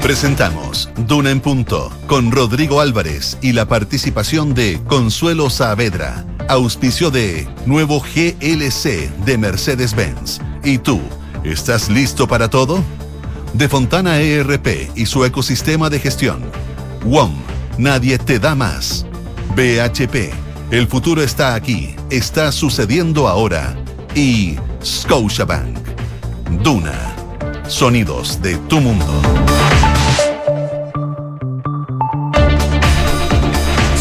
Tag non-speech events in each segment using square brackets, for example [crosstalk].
Presentamos Duna en Punto con Rodrigo Álvarez y la participación de Consuelo Saavedra, auspicio de nuevo GLC de Mercedes-Benz. ¿Y tú, estás listo para todo? De Fontana ERP y su ecosistema de gestión. WOM, nadie te da más. BHP, el futuro está aquí, está sucediendo ahora. Y Scotiabank. Duna, sonidos de tu mundo.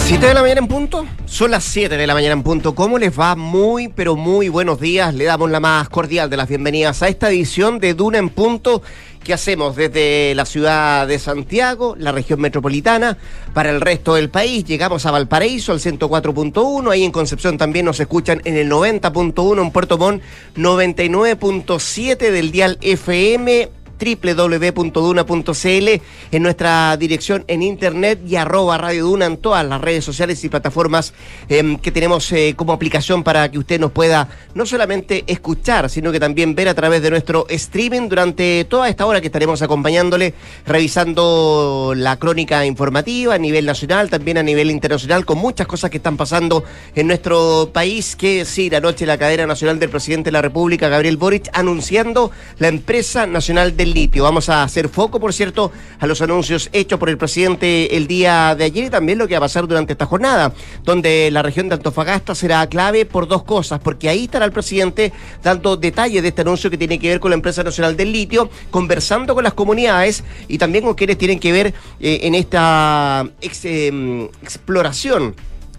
7 de la mañana en punto, son las 7 de la mañana en punto. ¿Cómo les va? Muy, pero muy buenos días. Le damos la más cordial de las bienvenidas a esta edición de Duna en punto que hacemos desde la ciudad de Santiago, la región metropolitana, para el resto del país. Llegamos a Valparaíso, al 104.1, ahí en Concepción también nos escuchan en el 90.1, en Puerto Montt 99.7 del dial FM www.duna.cl, en nuestra dirección en internet y arroba Radio Duna en todas las redes sociales y plataformas em, que tenemos eh, como aplicación para que usted nos pueda no solamente escuchar, sino que también ver a través de nuestro streaming durante toda esta hora que estaremos acompañándole, revisando la crónica informativa a nivel nacional, también a nivel internacional, con muchas cosas que están pasando en nuestro país. Que decir, anoche la cadena nacional del presidente de la República, Gabriel Boric, anunciando la empresa nacional del litio. Vamos a hacer foco, por cierto, a los anuncios hechos por el presidente el día de ayer y también lo que va a pasar durante esta jornada, donde la región de Antofagasta será clave por dos cosas, porque ahí estará el presidente dando detalles de este anuncio que tiene que ver con la empresa nacional del litio, conversando con las comunidades y también con quienes tienen que ver eh, en esta em, exploración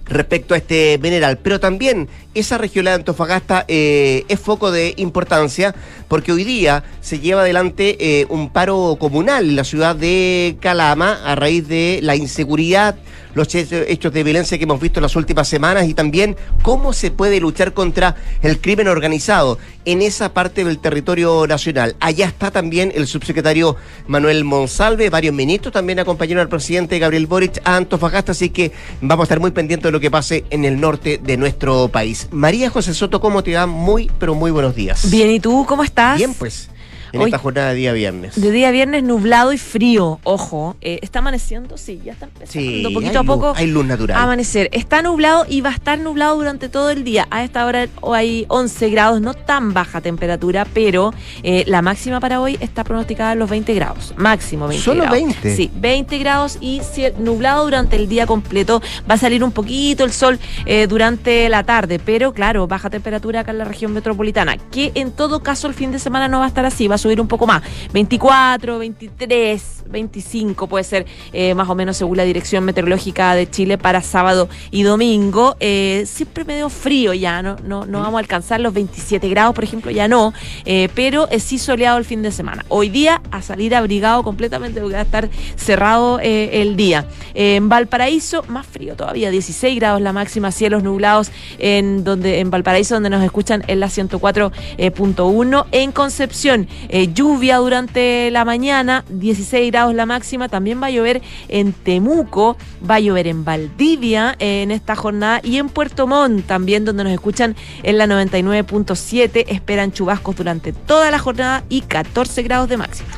respecto a este mineral. Pero también esa región de Antofagasta eh, es foco de importancia porque hoy día se lleva adelante eh, un paro comunal en la ciudad de Calama a raíz de la inseguridad los hechos de violencia que hemos visto en las últimas semanas y también cómo se puede luchar contra el crimen organizado en esa parte del territorio nacional. Allá está también el subsecretario Manuel Monsalve, varios ministros también acompañaron al presidente Gabriel Boric a Antofagasta, así que vamos a estar muy pendientes de lo que pase en el norte de nuestro país. María José Soto, ¿cómo te va? Muy, pero muy buenos días. Bien, ¿y tú cómo estás? Bien, pues en esta jornada de día viernes. De día viernes nublado y frío, ojo. Eh, ¿Está amaneciendo? Sí, ya está empezando sí, poquito a poco. hay luz natural. amanecer. Está nublado y va a estar nublado durante todo el día. A esta hora hay 11 grados, no tan baja temperatura, pero eh, la máxima para hoy está pronosticada en los 20 grados. Máximo 20 ¿Solo grados. 20? Sí, 20 grados y nublado durante el día completo. Va a salir un poquito el sol eh, durante la tarde, pero claro, baja temperatura acá en la región metropolitana, que en todo caso el fin de semana no va a estar así, va a subir un poco más. 24, 23, 25 puede ser eh, más o menos según la Dirección Meteorológica de Chile para sábado y domingo. Eh, siempre medio frío ya, no, no, no vamos a alcanzar los 27 grados, por ejemplo, ya no, eh, pero sí soleado el fin de semana. Hoy día a salir abrigado completamente porque va a estar cerrado el día. en Valparaíso, más frío todavía, 16 grados la máxima, cielos nublados en donde en Valparaíso, donde nos escuchan en la 104.1. En Concepción, lluvia durante la mañana, 16 grados la máxima, también va a llover en Temuco, va a llover en Valdivia en esta jornada y en Puerto Montt también donde nos escuchan en la 99.7, esperan chubascos durante toda la jornada y 14 grados de máxima.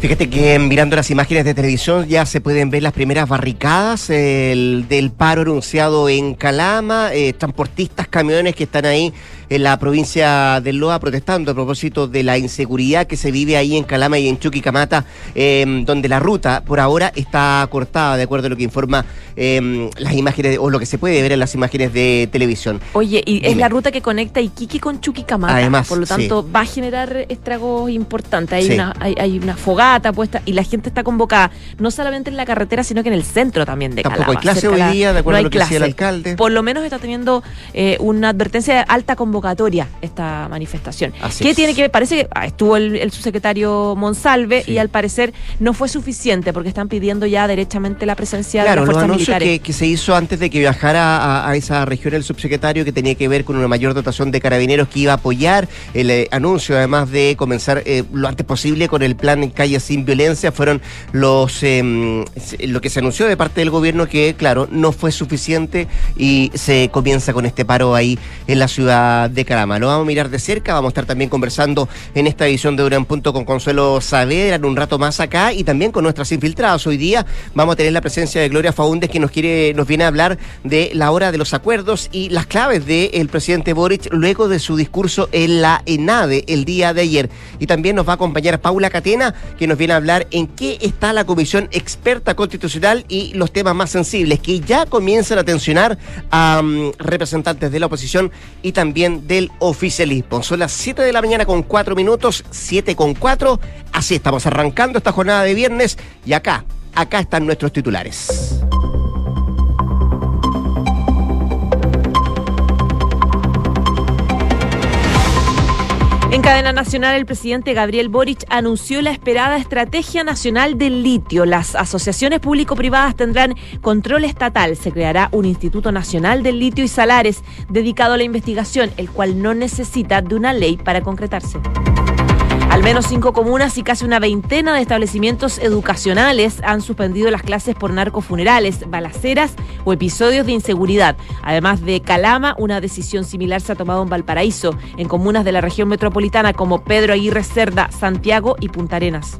Fíjate que mirando las imágenes de televisión ya se pueden ver las primeras barricadas del paro anunciado en Calama, eh, transportistas, camiones que están ahí en la provincia de Loa protestando a propósito de la inseguridad que se vive ahí en Calama y en Chuquicamata, eh, donde la ruta por ahora está cortada, de acuerdo a lo que informa eh, las imágenes o lo que se puede ver en las imágenes de televisión. Oye, y es la ruta que conecta Iquique con Chuquicamata, Además, por lo tanto va a generar estragos importantes. Hay, una, hay, una fogata puesta y la gente está convocada no solamente en la carretera, sino que en el centro también de Tampoco hay clase hoy día, de acuerdo a lo que decía el alcalde. Por lo menos está teniendo eh, una advertencia de alta convocatoria esta manifestación. ¿Qué tiene que ver? Parece que ah, estuvo el, subsecretario Monsalve y al parecer no fue suficiente porque están pidiendo ya derechamente la presencia de las fuerzas militares. Que, que se hizo antes de que viajara a, esa región el subsecretario que tenía que ver con una mayor dotación de carabineros que iba a apoyar el eh, anuncio, además de comenzar eh, lo antes posible con el plan Calle Sin Violencia, fueron los em, lo que se anunció de parte del gobierno que, claro, no fue suficiente y se comienza con este paro ahí en la ciudad de Calama. Lo vamos a mirar de cerca, vamos a estar también conversando en esta edición de Duran Punto con Consuelo Saavedra en un rato más acá y también con nuestras infiltradas. Hoy día vamos a tener la presencia de Gloria Faúndez que nos quiere, nos viene a hablar de la hora de los acuerdos y las claves del presidente Boric luego de su discurso en la ENADE el día de ayer. Y también nos va a acompañar Paula Catena, que nos viene a hablar en qué está la Comisión Experta Constitucional y los temas más sensibles que ya comienzan a tensionar a mm, representantes de la oposición y también del oficialismo. Son las 7 de la mañana con 4 minutos, 7 con 4. Así estamos arrancando esta jornada de viernes y acá, acá están nuestros titulares. En cadena nacional, el presidente Gabriel Boric anunció la esperada Estrategia Nacional del Litio. Las asociaciones público-privadas tendrán control estatal. Se creará un Instituto Nacional del Litio y Salares dedicado a la investigación, el cual no necesita de una ley para concretarse. Al menos cinco comunas y casi una veintena de establecimientos educacionales han suspendido las clases por narcofunerales, balaceras o episodios de inseguridad. Además de Calama, una decisión similar se ha tomado en Valparaíso, en comunas de la región metropolitana como Pedro Aguirre Cerda, Santiago y Punta Arenas.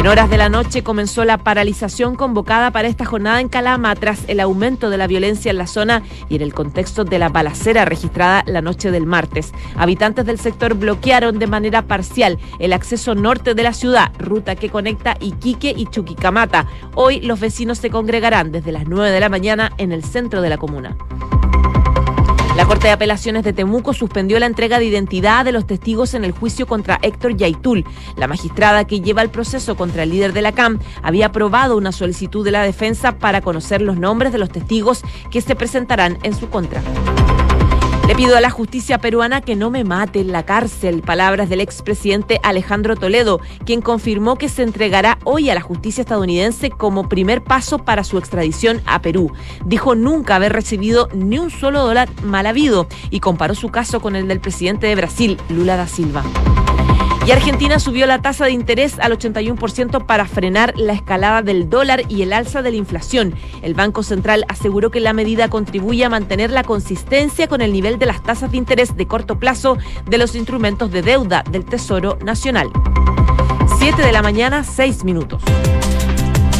En horas de la noche comenzó la paralización convocada para esta jornada en Calama tras el aumento de la violencia en la zona y en el contexto de la balacera registrada la noche del martes. Habitantes del sector bloquearon de manera parcial el acceso norte de la ciudad, ruta que conecta Iquique y Chuquicamata. Hoy los vecinos se congregarán desde las 9 de la mañana en el centro de la comuna. Corte de Apelaciones de Temuco suspendió la entrega de identidad de los testigos en el juicio contra Héctor Yaitul. La magistrada que lleva el proceso contra el líder de la CAM había aprobado una solicitud de la defensa para conocer los nombres de los testigos que se presentarán en su contra. Le pido a la justicia peruana que no me mate en la cárcel. Palabras del expresidente Alejandro Toledo, quien confirmó que se entregará hoy a la justicia estadounidense como primer paso para su extradición a Perú. Dijo nunca haber recibido ni un solo dólar mal habido y comparó su caso con el del presidente de Brasil, Lula da Silva. Y Argentina subió la tasa de interés al 81% para frenar la escalada del dólar y el alza de la inflación. El Banco Central aseguró que la medida contribuye a mantener la consistencia con el nivel de las tasas de interés de corto plazo de los instrumentos de deuda del Tesoro Nacional. 7 de la mañana, 6 minutos.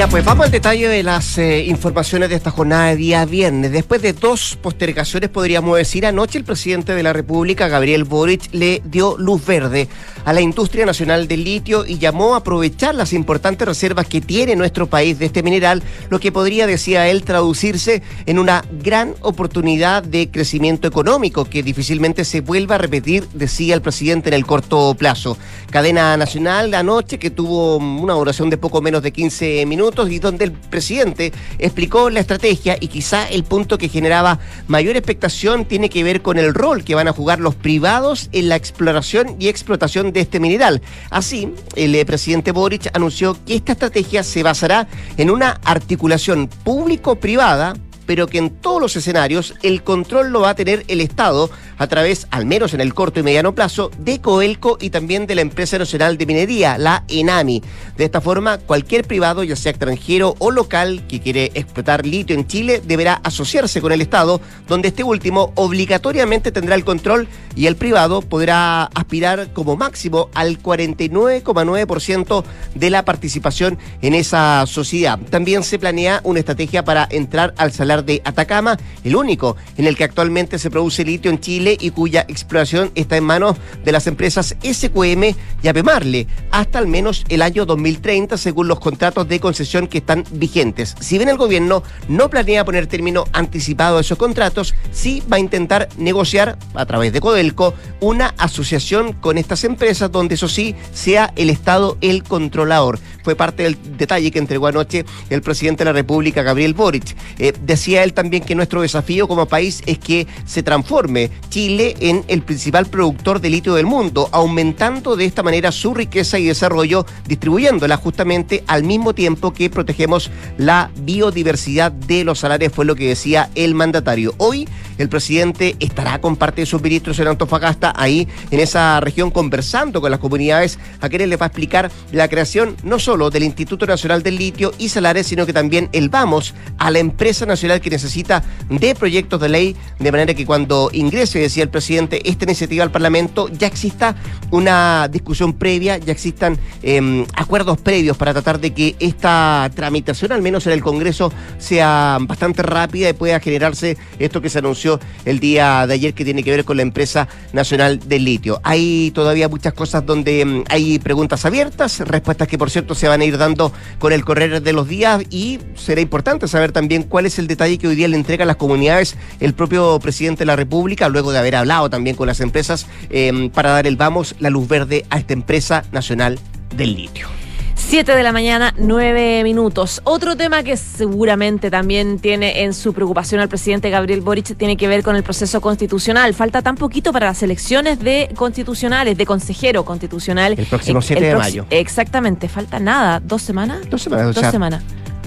Ya, pues vamos al detalle de las eh, informaciones de esta jornada de día viernes. Después de dos postergaciones, podríamos decir, anoche el presidente de la República, Gabriel Boric, le dio luz verde a la industria nacional del litio y llamó a aprovechar las importantes reservas que tiene nuestro país de este mineral, lo que podría, decía él, traducirse en una gran oportunidad de crecimiento económico que difícilmente se vuelva a repetir, decía el presidente en el corto plazo. Cadena nacional anoche que tuvo una duración de poco menos de 15 minutos y donde el presidente explicó la estrategia y quizá el punto que generaba mayor expectación tiene que ver con el rol que van a jugar los privados en la exploración y explotación de este mineral. Así, el eh, presidente Boric anunció que esta estrategia se basará en una articulación público-privada pero que en todos los escenarios el control lo va a tener el Estado a través, al menos en el corto y mediano plazo, de Coelco y también de la Empresa Nacional de Minería, la ENAMI. De esta forma, cualquier privado, ya sea extranjero o local, que quiere explotar litio en Chile, deberá asociarse con el Estado, donde este último obligatoriamente tendrá el control y el privado podrá aspirar como máximo al 49,9% de la participación en esa sociedad. También se planea una estrategia para entrar al de Atacama, el único en el que actualmente se produce litio en Chile y cuya exploración está en manos de las empresas SQM y APEMARLE hasta al menos el año 2030 según los contratos de concesión que están vigentes. Si bien el gobierno no planea poner término anticipado a esos contratos, sí va a intentar negociar a través de Codelco una asociación con estas empresas donde eso sí sea el Estado el controlador. Fue parte del detalle que entregó anoche el presidente de la República, Gabriel Boric. Eh, decía él también que nuestro desafío como país es que se transforme Chile en el principal productor de litio del mundo, aumentando de esta manera su riqueza y desarrollo, distribuyéndola justamente al mismo tiempo que protegemos la biodiversidad de los salares, fue lo que decía el mandatario. Hoy el presidente estará con parte de sus ministros en Antofagasta, ahí en esa región, conversando con las comunidades, a quienes les va a explicar la creación no solo del Instituto Nacional del Litio y Salares, sino que también el vamos a la empresa nacional que necesita de proyectos de ley, de manera que cuando ingrese decía el presidente, esta iniciativa al Parlamento ya exista una discusión previa, ya existan em, acuerdos previos para tratar de que esta tramitación, al menos en el Congreso, sea bastante rápida y pueda generarse esto que se anunció el día de ayer que tiene que ver con la empresa nacional del litio. Hay todavía muchas cosas donde em, hay preguntas abiertas, respuestas que por cierto se van a ir dando con el correr de los días y será importante saber también cuál es el detalle que hoy día le entrega a las comunidades el propio presidente de la República, luego de haber hablado también con las empresas em, para dar el vamos, la luz verde a esta empresa nacional del litio. 7 de la mañana, 9 minutos. Otro tema que seguramente también tiene en su preocupación al presidente Gabriel Boric tiene que ver con el proceso constitucional. Falta tan poquito para las elecciones de constitucionales, de consejero constitucional. El próximo 7 de mayo. Exactamente, falta nada, dos semanas. Dos semanas, Dos semanas.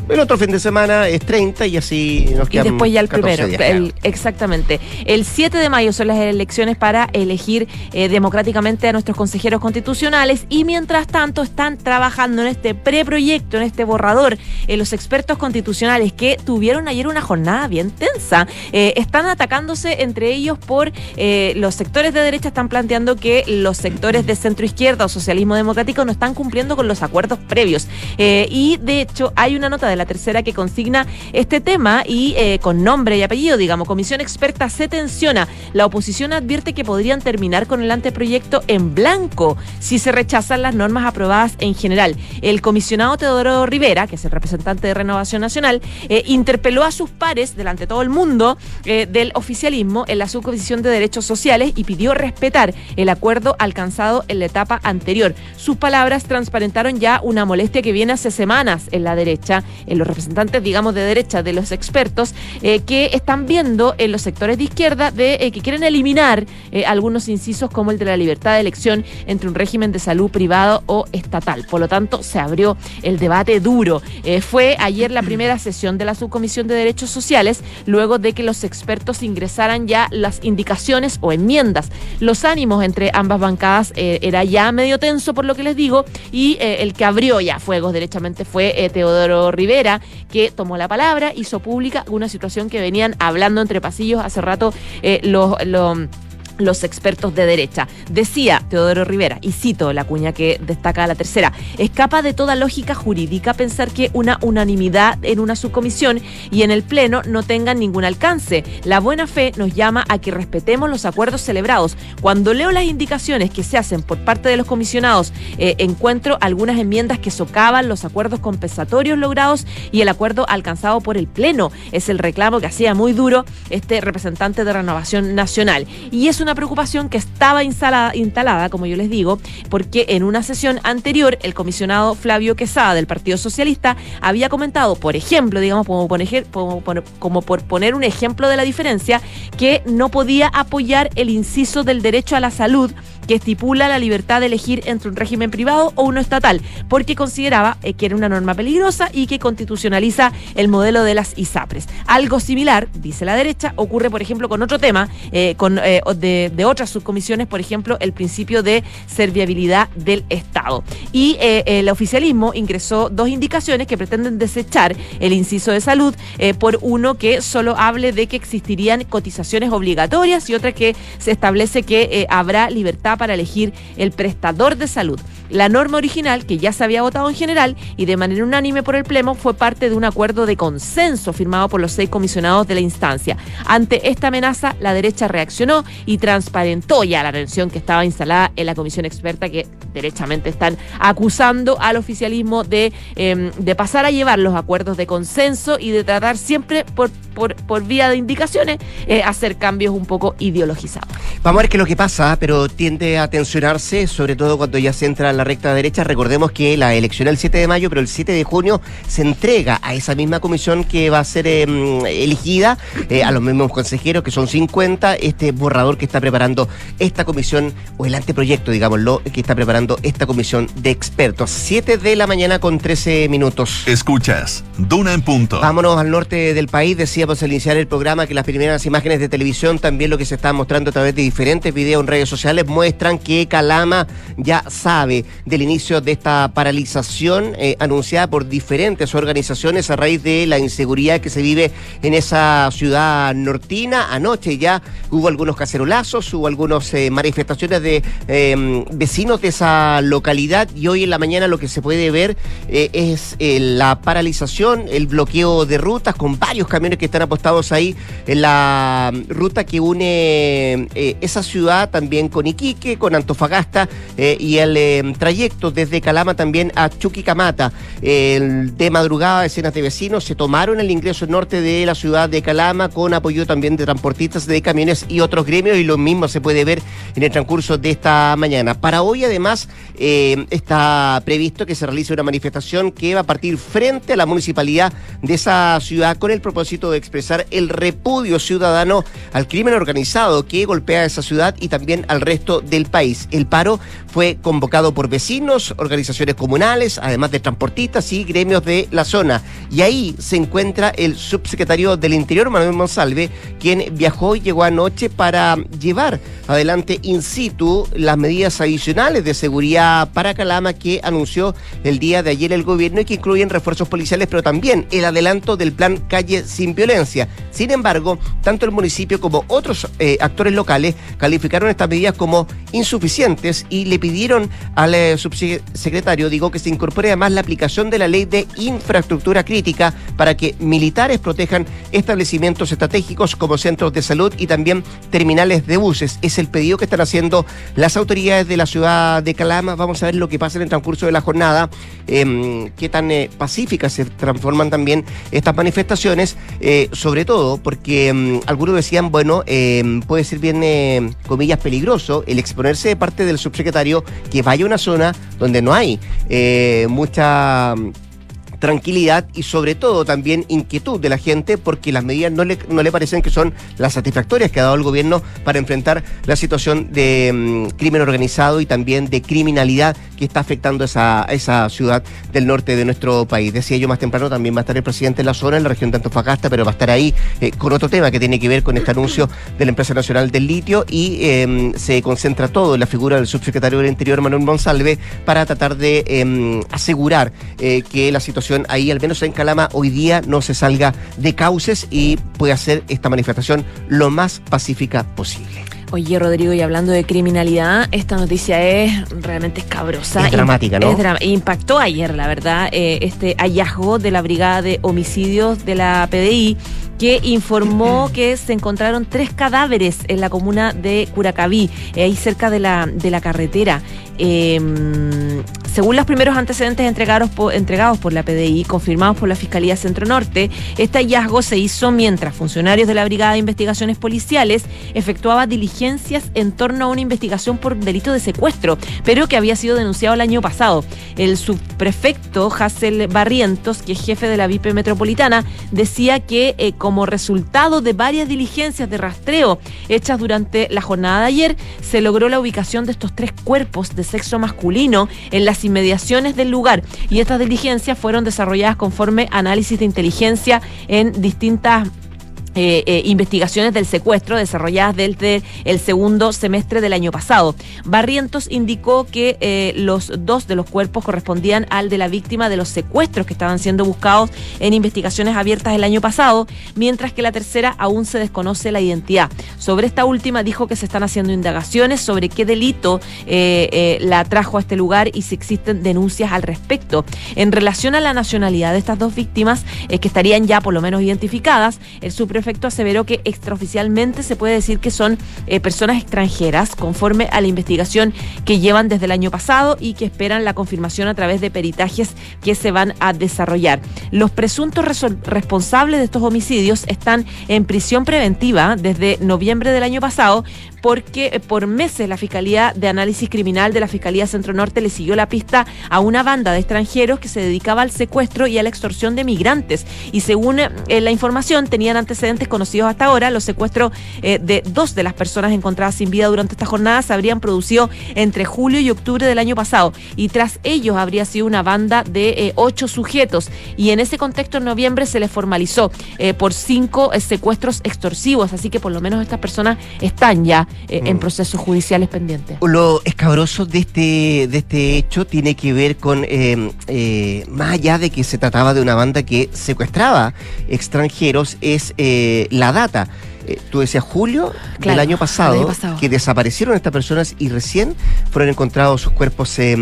El otro fin de semana es 30 y así nos quedan Y después ya el 14 primero. días, el- claro. exactamente. El 7 de mayo son las elecciones para elegir eh, democráticamente a nuestros consejeros constitucionales y mientras tanto están trabajando en este preproyecto, en este borrador, eh, los expertos constitucionales que tuvieron ayer una jornada bien tensa. Eh, están atacándose entre ellos por eh, los sectores de derecha, están planteando que los sectores de centro izquierda o socialismo democrático no están cumpliendo con los acuerdos previos. Y de hecho hay una nota de la tercera que consigna este tema y eh, con nombre y apellido, digamos, Comisión Experta se tensiona. La oposición advierte que podrían terminar con el anteproyecto en blanco si se rechazan las normas aprobadas en general. El comisionado Teodoro Rivera, que es el representante de Renovación Nacional, eh, interpeló a sus pares delante de todo el mundo eh, del oficialismo en la subcomisión de derechos sociales y pidió respetar el acuerdo alcanzado en la etapa anterior. Sus palabras transparentaron ya una molestia que viene hace semanas en la derecha, en los representantes, digamos, de derecha de los expertos, eh, que están viendo en los sectores de izquierda de eh, que quieren eliminar eh, algunos incisos como el de la libertad de elección entre un régimen de salud privado o estatal. Por lo tanto, se abrió el debate duro. Eh, fue ayer la primera sesión de la subcomisión de derechos sociales, luego de que los expertos ingresaran ya las indicaciones o enmiendas. Los ánimos entre ambas bancadas eh, era ya medio tenso, por lo que les digo, y eh, el que abrió ya fuegos derechamente fue eh, Teodoro Rivera, que tomó la palabra, hizo pública una situación que venían hablando entre pasillos. Hace rato eh, los... los los expertos de derecha. Decía Teodoro Rivera, y cito la cuña que destaca la tercera, escapa de toda lógica jurídica pensar que una unanimidad en una subcomisión y en el Pleno no tengan ningún alcance. La buena fe nos llama a que respetemos los acuerdos celebrados. Cuando leo las indicaciones que se hacen por parte de los comisionados, eh, encuentro algunas enmiendas que socavan los acuerdos compensatorios logrados y el acuerdo alcanzado por el Pleno. Es el reclamo que hacía muy duro este representante de Renovación Nacional. Y es una preocupación que estaba instalada, instalada, como yo les digo, porque en una sesión anterior el comisionado Flavio Quesada del Partido Socialista había comentado, por ejemplo, digamos, como por, poner un ejemplo de la diferencia, que no podía apoyar el inciso del derecho a la salud que estipula la libertad de elegir entre un régimen privado o uno estatal, porque consideraba eh, que era una norma peligrosa y que constitucionaliza el modelo de las ISAPRES. Algo similar, dice la derecha, ocurre, por ejemplo, con otro tema, eh, con, eh, de, otras subcomisiones, por ejemplo, el principio de serviabilidad del Estado. Y el oficialismo ingresó dos indicaciones que pretenden desechar el inciso de salud por uno que solo hable de que existirían cotizaciones obligatorias y otra que se establece que habrá libertad para elegir el prestador de salud. La norma original, que ya se había votado en general y de manera unánime por el Pleno, fue parte de un acuerdo de consenso firmado por los seis comisionados de la instancia. Ante esta amenaza, la derecha reaccionó y transparentó ya la tensión que estaba instalada en la comisión experta que derechamente están acusando al oficialismo de, eh, de pasar a llevar los acuerdos de consenso y de tratar siempre por, por, por vía de indicaciones eh, hacer cambios un poco ideologizados. Vamos a ver qué es lo que pasa, pero tiende a tensionarse, sobre todo cuando ya se entra en la recta derecha. Recordemos que la elección es el 7 de mayo, pero el 7 de junio se entrega a esa misma comisión que va a ser eh, elegida, eh, a los mismos consejeros, que son 50, este borrador que está preparando esta comisión, o el anteproyecto, digámoslo, que está preparando esta comisión de expertos. 7 de la mañana con 13 minutos. Escuchas Duna en punto. Vámonos al norte del país. Decíamos al iniciar el programa que las primeras imágenes de televisión, también lo que se está mostrando a través de diferentes videos en redes sociales, muestran muestran que Calama ya sabe del inicio de esta paralización eh, anunciada por diferentes organizaciones a raíz de la inseguridad que se vive en esa ciudad nortina. Anoche ya hubo algunos cacerolazos, hubo algunas eh, manifestaciones de em, vecinos de esa localidad y hoy en la mañana lo que se puede ver eh, es la paralización, el bloqueo de rutas con varios camiones que están apostados ahí en la ruta que une esa ciudad también con Iquique, con Antofagasta y el em, trayecto desde Calama también a Chuquicamata. de madrugada, escenas de vecinos se tomaron el ingreso norte de la ciudad de Calama con apoyo también de transportistas de camiones y otros gremios y lo mismo se puede ver en el transcurso de esta mañana. Para hoy además eh, está previsto que se realice una manifestación que va a partir frente a la municipalidad de esa ciudad con el propósito de expresar el repudio ciudadano al crimen organizado que golpea esa ciudad y también al resto del país. El paro fue convocado por vecinos, organizaciones comunales, además de transportistas y gremios de la zona. Y ahí se encuentra el subsecretario del Interior, Manuel Monsalve, quien viajó y llegó anoche para llevar adelante in situ las medidas adicionales de seguridad para Calama que anunció el día de ayer el gobierno y que incluyen refuerzos policiales, pero también el adelanto del plan Calle sin Violencia. Sin embargo, tanto el municipio como otros eh, actores locales calificaron estas medidas como insuficientes y le pidieron al eh, subsecretario, digo, que se incorpore además la aplicación de la ley de infraestructura crítica para que militares protejan establecimientos estratégicos como centros de salud y también terminales de buses. Es el pedido que están haciendo las autoridades de la ciudad de Calama. Vamos a ver lo que pasa en el transcurso de la jornada, em, qué tan eh, pacíficas se transforman también estas manifestaciones, eh, sobre todo porque em, algunos decían, bueno, em, puede ser bien, comillas, peligroso el exponerse de parte del subsecretario que vaya a una zona donde no hay eh, mucha tranquilidad y sobre todo también inquietud de la gente porque las medidas no le, no le parecen que son las satisfactorias que ha dado el gobierno para enfrentar la situación de mm, crimen organizado y también de criminalidad que está afectando esa, esa ciudad del norte de nuestro país. Decía yo más temprano, también va a estar el presidente en la zona, en la región de Antofagasta, pero va a estar ahí eh, con otro tema que tiene que ver con este anuncio de la empresa nacional del litio y em, se concentra todo en la figura del subsecretario del Interior, Manuel Monsalve, para tratar de em, asegurar eh, que la situación ahí, al menos en Calama, hoy día no se salga de cauces y pueda hacer esta manifestación lo más pacífica posible. Oye, Rodrigo, y hablando de criminalidad, esta noticia es realmente escabrosa. Es dramática, ¿no? impactó ayer, la verdad, eh, este hallazgo de la Brigada de Homicidios de la PDI que informó [clears throat] que se encontraron tres cadáveres en la comuna de Curacaví, eh, ahí cerca de la, de la carretera. Em, según los primeros antecedentes entregados por, la PDI, confirmados por la Fiscalía Centro Norte, este hallazgo se hizo mientras funcionarios de la Brigada de Investigaciones Policiales efectuaban diligencias en torno a una investigación por delito de secuestro, pero que había sido denunciado el año pasado. El subprefecto Hassel Barrientos, que es jefe de la VIP Metropolitana, decía que eh, como resultado de varias diligencias de rastreo hechas durante la jornada de ayer, se logró la ubicación de estos tres cuerpos de sexo masculino en las inmediaciones del lugar. Y estas diligencias fueron desarrolladas conforme análisis de inteligencia en distintas eh, eh, investigaciones del secuestro desarrolladas desde el segundo semestre del año pasado. Barrientos indicó que eh, los dos de los cuerpos correspondían al de la víctima de los secuestros que estaban siendo buscados en investigaciones abiertas el año pasado, mientras que la tercera aún se desconoce la identidad. Sobre esta última dijo que se están haciendo indagaciones sobre qué delito la trajo a este lugar y si existen denuncias al respecto. En relación a la nacionalidad de estas dos víctimas, que estarían ya por lo menos identificadas, el efecto aseveró que extraoficialmente se puede decir que son eh, personas extranjeras, conforme a la investigación que llevan desde el año pasado y que esperan la confirmación a través de peritajes que se van a desarrollar. Los presuntos responsables de estos homicidios están en prisión preventiva desde noviembre del año pasado porque eh, por meses la Fiscalía de Análisis Criminal de la Fiscalía Centro Norte le siguió la pista a una banda de extranjeros que se dedicaba al secuestro y a la extorsión de migrantes. Y según eh, la información, tenían antecedentes conocidos hasta ahora. Los secuestros eh, de dos de las personas encontradas sin vida durante esta jornada se habrían producido entre julio y octubre del año pasado y tras ellos habría sido una banda de ocho sujetos y en ese contexto en noviembre se les formalizó por cinco secuestros extorsivos, así que por lo menos estas personas están ya eh, en Mm. procesos judiciales pendientes. Lo escabroso de este, de este hecho tiene que ver con, eh, eh, más allá de que se trataba de una banda que secuestraba extranjeros, es eh, la data. Eh, tú decías julio Claro, del año pasado, año pasado. que desaparecieron estas personas y recién fueron encontrados sus cuerpos eh,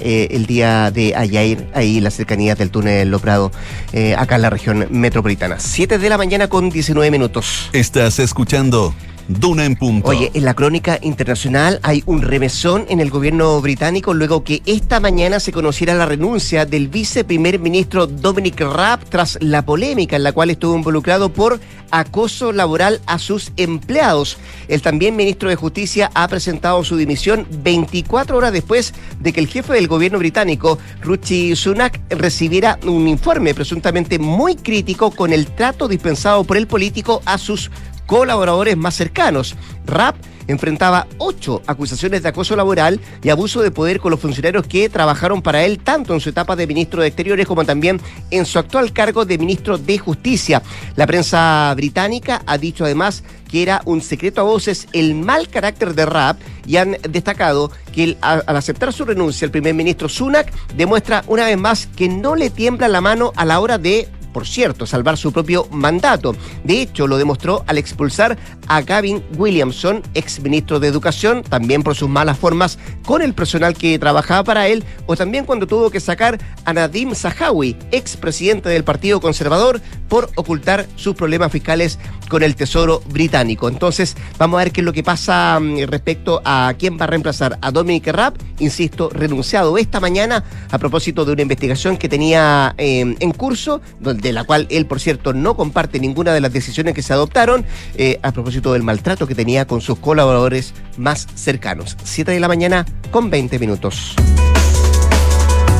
eh, el día de ayer, ahí en las cercanías del túnel Loprado, eh, acá en la región metropolitana. 7 de la mañana con 19 minutos. Estás escuchando Duna en Punto. Oye, en la crónica internacional hay un remesón en el gobierno británico luego que esta mañana se conociera la renuncia del viceprimer ministro Dominic Raab tras la polémica en la cual estuvo involucrado por acoso laboral a sus empleados. El también ministro de Justicia ha presentado su dimisión 24 horas después de que el jefe del gobierno británico, Ruchi Sunak, recibiera un informe presuntamente muy crítico con el trato dispensado por el político a sus colaboradores más cercanos. Rapp enfrentaba ocho acusaciones de acoso laboral y abuso de poder con los funcionarios que trabajaron para él tanto en su etapa de ministro de Exteriores como también en su actual cargo de ministro de Justicia. La prensa británica ha dicho además que era un secreto a voces el mal carácter de Raab y han destacado que al aceptar su renuncia el primer ministro Sunak demuestra una vez más que no le tiembla la mano a la hora de por cierto, salvar su propio mandato. De hecho, lo demostró al expulsar a Gavin Williamson, ex ministro de Educación, también por sus malas formas con el personal que trabajaba para él, o también cuando tuvo que sacar a Nadim Zahawi, ex presidente del Partido Conservador, por ocultar sus problemas fiscales con el Tesoro británico. Entonces, vamos a ver qué es lo que pasa mm, respecto a quién va a reemplazar a Dominic Raab, insisto, renunciado esta mañana a propósito de una investigación que tenía eh, en curso, de la cual él, por cierto, no comparte ninguna de las decisiones que se adoptaron, eh, a propósito del maltrato que tenía con sus colaboradores más cercanos. 7 de la mañana con 20 minutos.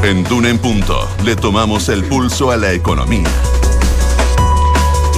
En Duna en Punto le tomamos el pulso a la economía.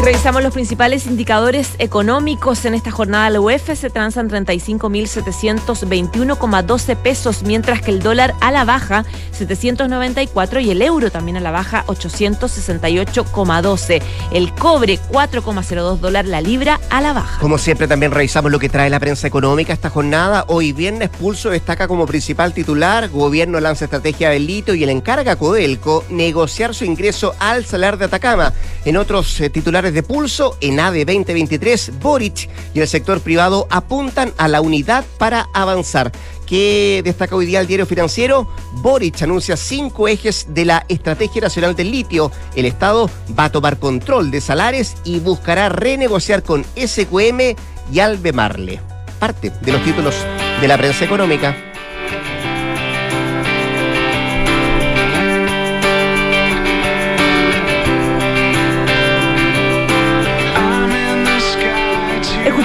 Revisamos los principales indicadores económicos en esta jornada. La UEF se transa en 35.721,12 pesos, mientras que el dólar a la baja 794 y el euro también a la baja 868,12. El cobre 4,02 dólar la libra a la baja. Como siempre también revisamos lo que trae la prensa económica esta jornada. Hoy viernes Pulso destaca como principal titular, gobierno lanza estrategia del litio y el encarga Codelco negociar su ingreso al salar de Atacama. En otros eh, titulares de Pulso, en ADE 2023, Boric y el sector privado apuntan a la unidad para avanzar. ¿Qué destaca hoy día el diario financiero? Boric anuncia cinco ejes de la Estrategia Nacional del Litio. El Estado va a tomar control de salares y buscará renegociar con SQM y Albemarle. Parte de los títulos de la prensa económica.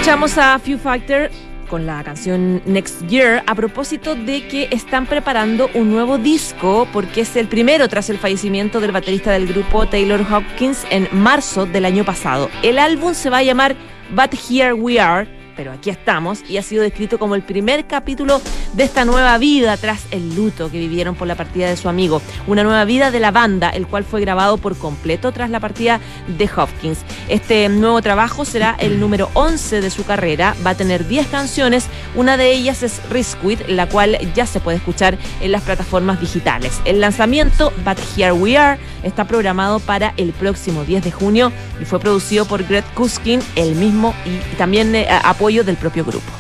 Escuchamos a Few Factor con la canción Next Year a propósito de que están preparando un nuevo disco porque es el primero tras el fallecimiento del baterista del grupo Taylor Hopkins en marzo del año pasado. El álbum se va a llamar But Here We Are. Pero aquí estamos y ha sido descrito como el primer capítulo de esta nueva vida tras el luto que vivieron por la partida de su amigo. Una nueva vida de la banda, el cual fue grabado por completo tras la partida de Hopkins. Este nuevo trabajo será el número 11 de su carrera. Va a tener 10 canciones. Una de ellas es Risquid, la cual ya se puede escuchar en las plataformas digitales. El lanzamiento, But Here We Are, está programado para el próximo 10 de junio y fue producido por Greg Kuskin, el mismo y también eh, apoyo del propio grupo.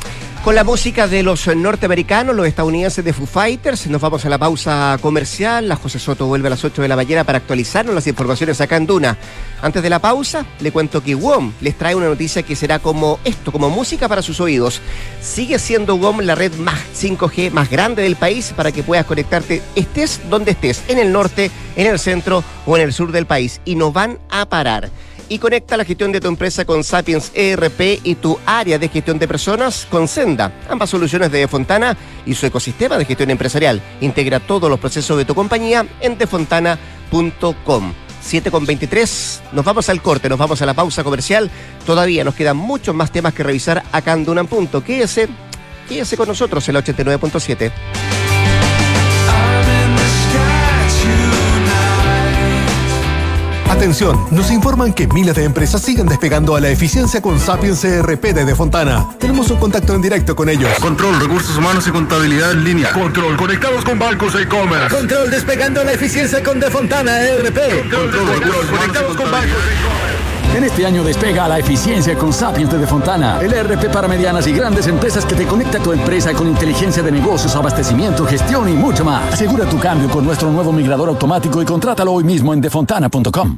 Con la música de los norteamericanos, los estadounidenses de Foo Fighters, nos vamos a la pausa comercial. La José Soto vuelve a las 8 de la mañana para actualizarnos las informaciones acá en Duna. Antes de la pausa, le cuento que WOM les trae una noticia que será como esto, como música para sus oídos. Sigue siendo WOM la red más 5G más grande del país para que puedas conectarte estés donde estés, en el norte, en el centro o en el sur del país. Y no van a parar y conecta la gestión de tu empresa con Sapiens ERP y tu área de gestión de personas con Senda. Ambas soluciones de Defontana y su ecosistema de gestión empresarial. Integra todos los procesos de tu compañía en defontana.com. 7 con 23, nos vamos al corte, nos vamos a la pausa comercial. Todavía nos quedan muchos más temas que revisar acá en Dunan. Quédese, quédese con nosotros en la 89.7. Atención, nos informan que miles de empresas siguen despegando a la eficiencia con Sapiens CRP de Defontana. Tenemos un contacto en directo con ellos. Control, recursos humanos y contabilidad en línea. Control, conectados con bancos e e-commerce. Control, despegando la eficiencia con Defontana ERP. Control, control conectados con bancos e e-commerce. En este año despega la eficiencia con Sapiens de Defontana, el ERP para medianas y grandes empresas que te conecta a tu empresa con inteligencia de negocios, abastecimiento, gestión y mucho más. Asegura tu cambio con nuestro nuevo migrador automático y contrátalo hoy mismo en defontana.com.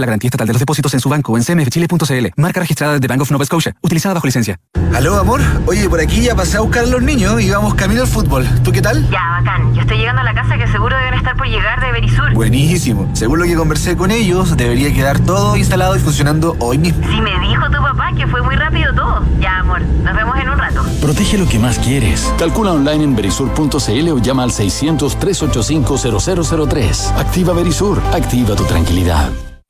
la garantía estatal de los depósitos en su banco o en cmfchile.cl. Marca registrada de Bank of Nova Scotia, utilizada bajo licencia. Aló, amor. Oye, por aquí ya pasé a buscar a los niños y vamos camino al fútbol. ¿Tú qué tal? Ya, bacán. Yo estoy llegando a la casa que seguro deben estar por llegar de Berisur. Buenísimo. Según lo que conversé con ellos, debería quedar todo instalado y funcionando hoy mismo. Sí, me dijo tu papá que fue muy rápido todo. Ya, amor. Nos vemos en un rato. Protege lo que más quieres. Calcula online en berisur.cl o llama al 600-385-0003. Activa Berisur. Activa tu tranquilidad.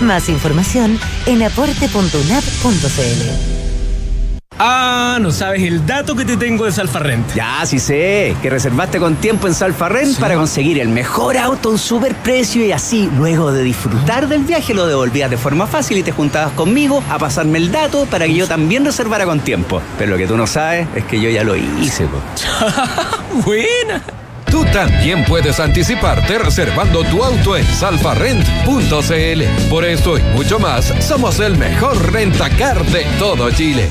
Más información en aporte.unap.cl. Ah, no sabes el dato que te tengo de Salfarrent. Ya, sí sé, que reservaste con tiempo en Salfarrent para conseguir el mejor auto a un super precio y así, luego de disfrutar del viaje, lo devolvías de forma fácil y te juntabas conmigo a pasarme el dato para que yo también reservara con tiempo. Pero lo que tú no sabes es que yo ya lo hice, [laughs] Buena. Tú también puedes anticiparte reservando tu auto en salfarrent.cl. Por esto y mucho más, somos el mejor rentacar de todo Chile.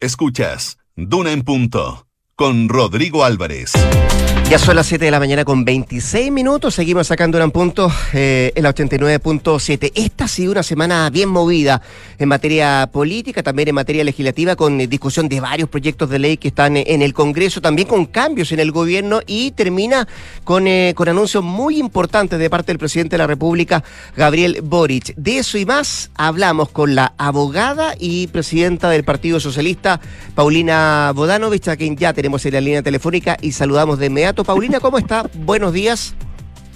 Escuchas Duna en Punto con Rodrigo Álvarez. Ya son las 7 de la mañana con 26 minutos. Seguimos sacando un punto eh, en la 89.7. Esta ha sido una semana bien movida en materia política, también en materia legislativa, con discusión de varios proyectos de ley que están en el Congreso, también con cambios en el gobierno y termina con, eh, con anuncios muy importantes de parte del presidente de la República, Gabriel Boric. De eso y más hablamos con la abogada y presidenta del Partido Socialista, Paulina Bodanovich, a quien ya tenemos en la línea telefónica y saludamos de inmediato. Paulina, ¿cómo está? Buenos días.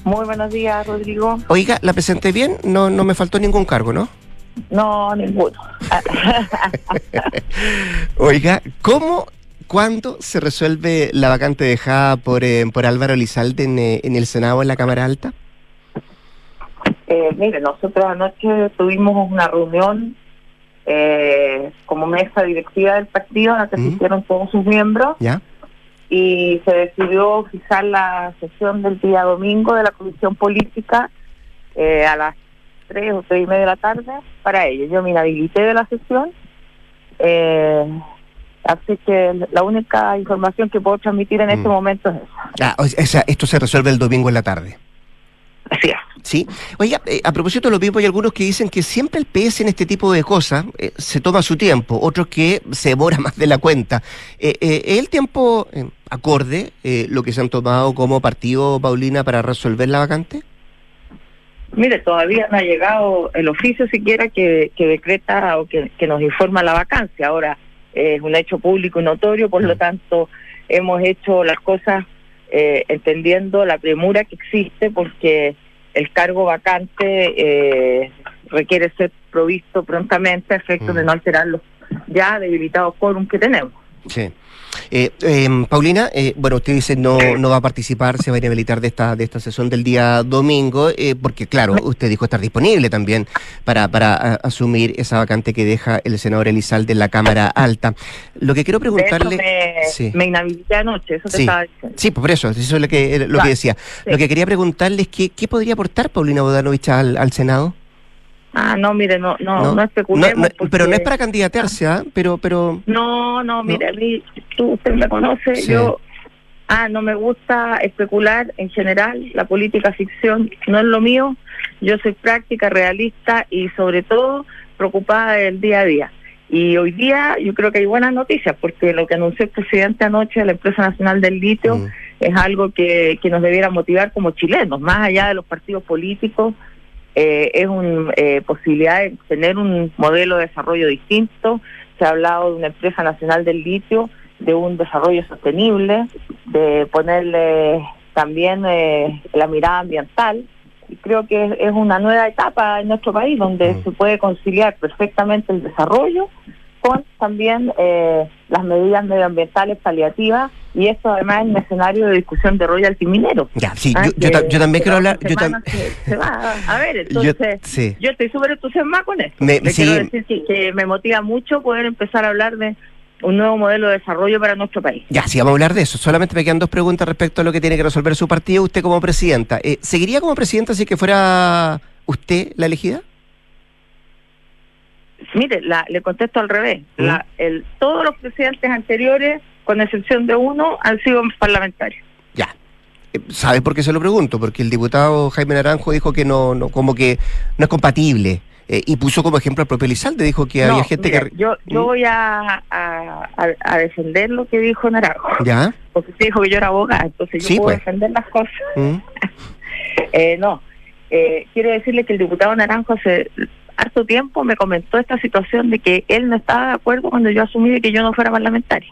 Muy buenos días, Rodrigo. Oiga, ¿la presenté bien? No, no me faltó ningún cargo, ¿no? No, ninguno. [laughs] Oiga, ¿cómo, cuándo se resuelve la vacante dejada por, eh, por Álvaro Lizalde en, eh, en, el Senado, en la Cámara Alta? Eh, mire, nosotros anoche tuvimos una reunión eh, como mesa directiva del partido en la que se hicieron todos sus miembros. ¿Ya? Y se decidió fijar la sesión del día domingo de la Comisión Política eh, a las 3 o 3 y media de la tarde para ello. Yo me inhabilité de la sesión, eh, así que la única información que puedo transmitir en este mm. momento es esa. Ah, o sea, esto se resuelve el domingo en la tarde. Así es. Sí. Oiga, eh, a propósito de lo mismo, hay algunos que dicen que siempre el PS en este tipo de cosas eh, se toma su tiempo, otros que se demora más de la cuenta. Eh, ¿Es el tiempo acorde lo que se han tomado como partido, Paulina, para resolver la vacante? Mire, todavía no ha llegado el oficio siquiera que, que decreta o que, que nos informa la vacancia. Ahora es un hecho público y notorio, por lo mm. tanto hemos hecho las cosas eh, entendiendo la premura que existe porque el cargo vacante eh, requiere ser provisto prontamente a efectos de mm. no alterar los ya debilitados quórum que tenemos. Sí. Eh, em, Paulina, eh, bueno, usted dice no, no va a participar, se va a inhabilitar de esta, de esta sesión del día domingo, eh, porque claro, usted dijo estar disponible también para, para asumir esa vacante que deja el senador Elizalde en la Cámara Alta. Lo que quiero preguntarle... me, me, inhabilité anoche, eso te estaba diciendo. Sí, pues por eso, eso es lo que, lo que decía. Lo que quería preguntarle es que, qué podría aportar Paulina Bodanovich al, al Senado. Ah, no, mire, no, no, No. no, especulemos. No, no, porque- pero no es para candidatearse, ¿ah? Pero, pero. No, no, mire, a mí, tú, usted me conoce, Sí. yo, ah, no me gusta especular en general, la política ficción no es lo mío, yo soy práctica, realista y sobre todo preocupada del día a día. Y hoy día yo creo que hay buenas noticias, porque lo que anunció el presidente anoche de la Empresa Nacional del Litio Mm. es algo que, que nos debiera motivar como chilenos, más allá de los partidos políticos, eh, es una posibilidad de tener un modelo de desarrollo distinto. Se ha hablado de una empresa nacional del litio, de un desarrollo sostenible, de ponerle también eh, la mirada ambiental. Y creo que es, es una nueva etapa en nuestro país donde se puede conciliar perfectamente el desarrollo con también eh, las medidas medioambientales paliativas y esto además en un escenario de discusión de royalty minero. Ya, sí, Ah, yo, que- también quiero la hablar. Yo tam- se, se va a ver, [laughs] Yo- entonces sí. yo estoy súper entusiasmada con esto. Me- sí. quiero decir que, que me motiva mucho poder empezar a hablar de un nuevo modelo de desarrollo para nuestro país. Ya, sí, vamos a hablar de eso. Solamente me quedan dos preguntas respecto a lo que tiene que resolver su partido. Usted como presidenta, eh, ¿seguiría como presidenta si que fuera usted la elegida? Mire, la, le contesto al revés. ¿Mm? La, el, todos los presidentes anteriores, con excepción de uno, han sido parlamentarios. Ya. Eh, ¿Sabe por qué se lo pregunto? Porque el diputado Jaime Naranjo dijo que no, no como que no es compatible. eh, y puso como ejemplo al propio Elizalde, dijo que No, había gente que... Yo, yo voy a, a, a- a defender lo que dijo Naranjo. ¿Ya? Porque usted dijo que yo era abogada, entonces yo Sí, puedo pues. defender las cosas. ¿Mm? [laughs] Eh, no, eh, quiero decirle que el diputado Naranjo hace harto tiempo me comentó esta situación de que él no estaba de acuerdo cuando yo asumí de que yo no fuera parlamentaria,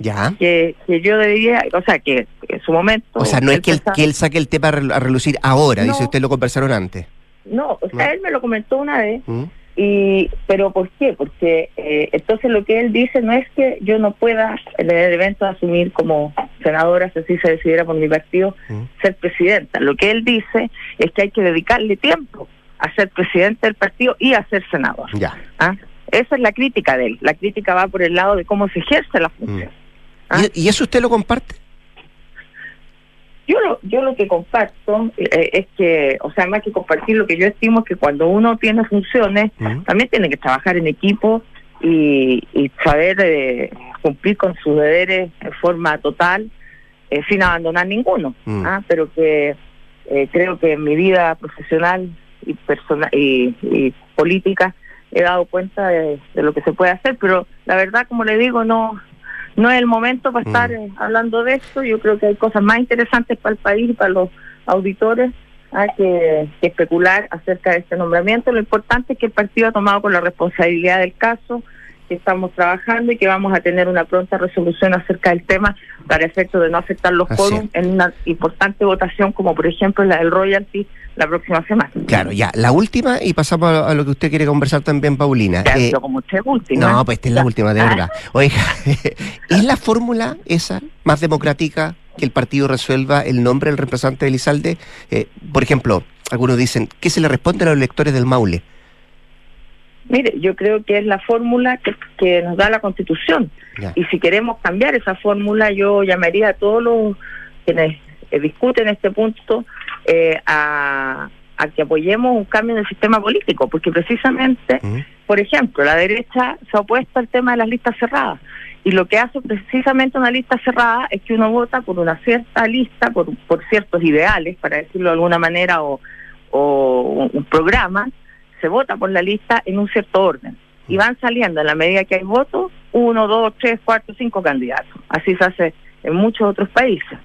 ¿Ya? que, que yo debería, o sea, que en su momento... O sea, no es que él, pensaba- que él saque el tema a rel- a relucir ahora, dice usted, lo conversaron antes. No, o sea, No. él me lo comentó una vez, ¿Mm? y pero ¿por qué? Porque eh, entonces lo que él dice no es que yo no pueda en el evento asumir como senadora, si así se decidiera por mi partido, ¿Mm? ser presidenta. Lo que él dice es que hay que dedicarle tiempo a ser presidente del partido y a ser senador. Ya. ¿ah? Esa es la crítica de él. La crítica va por el lado de cómo se ejerce la función. ¿Ah? ¿Y, y eso usted lo comparte? Yo lo, yo lo que comparto eh, es que, o sea, más que compartir, lo que yo estimo es que cuando uno tiene funciones, también tiene que trabajar en equipo y, y saber eh, cumplir con sus deberes de forma total, eh, sin abandonar ninguno. Mm. ¿ah? Pero que eh, creo que en mi vida profesional y, persona y, y política he dado cuenta de, de lo que se puede hacer, pero la verdad, como le digo, no no es el momento para Mm. estar eh, hablando de esto. Yo creo que hay cosas más interesantes para el país y para los auditores que, que especular acerca de este nombramiento. Lo importante es que el partido ha tomado con la responsabilidad del caso, que estamos trabajando y que vamos a tener una pronta resolución acerca del tema para efecto de no afectar los quórum en una importante votación como por ejemplo la del royalty la próxima semana. Claro, ya. La última y pasamos a, lo que usted quiere conversar también, Paulina. Ya, Eh, como usted última. no, pues esta es la última, de verdad. [laughs] Oiga, [laughs] ¿es la fórmula esa más democrática que el partido resuelva el nombre del representante de Elizalde? Eh, por ejemplo, algunos dicen, ¿qué se le responde a los electores del Maule? Mire, yo creo que es la fórmula que, que nos da la Constitución. Ya. Y si queremos cambiar esa fórmula, yo llamaría a todos los quienes eh, discuten este punto eh, a, a que apoyemos un cambio en el sistema político, porque precisamente, por ejemplo, la derecha se ha opuesto al tema de las listas cerradas. Y lo que hace precisamente una lista cerrada es que uno vota por una cierta lista, por, por ciertos ideales, para decirlo de alguna manera, o, o un- un programa, se vota por la lista en un cierto orden. Y van saliendo, en la medida que hay votos, uno, dos, tres, cuatro, cinco candidatos. Así se hace en muchos otros países.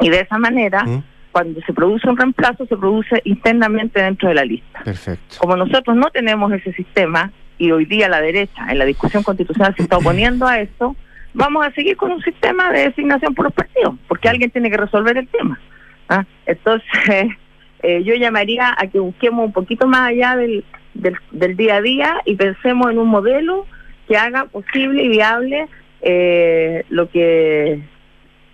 Y de esa manera, ¿Mm? cuando se produce un reemplazo, se produce internamente dentro de la lista. Perfecto. Como nosotros no tenemos ese sistema, y hoy día la derecha en la discusión constitucional se está oponiendo a esto, vamos a seguir con un sistema de designación por los partidos, porque alguien tiene que resolver el tema. ¿ah? Entonces, eh, yo llamaría a que busquemos un poquito más allá del, del, del día a día y pensemos en un modelo que haga posible y viable eh, lo que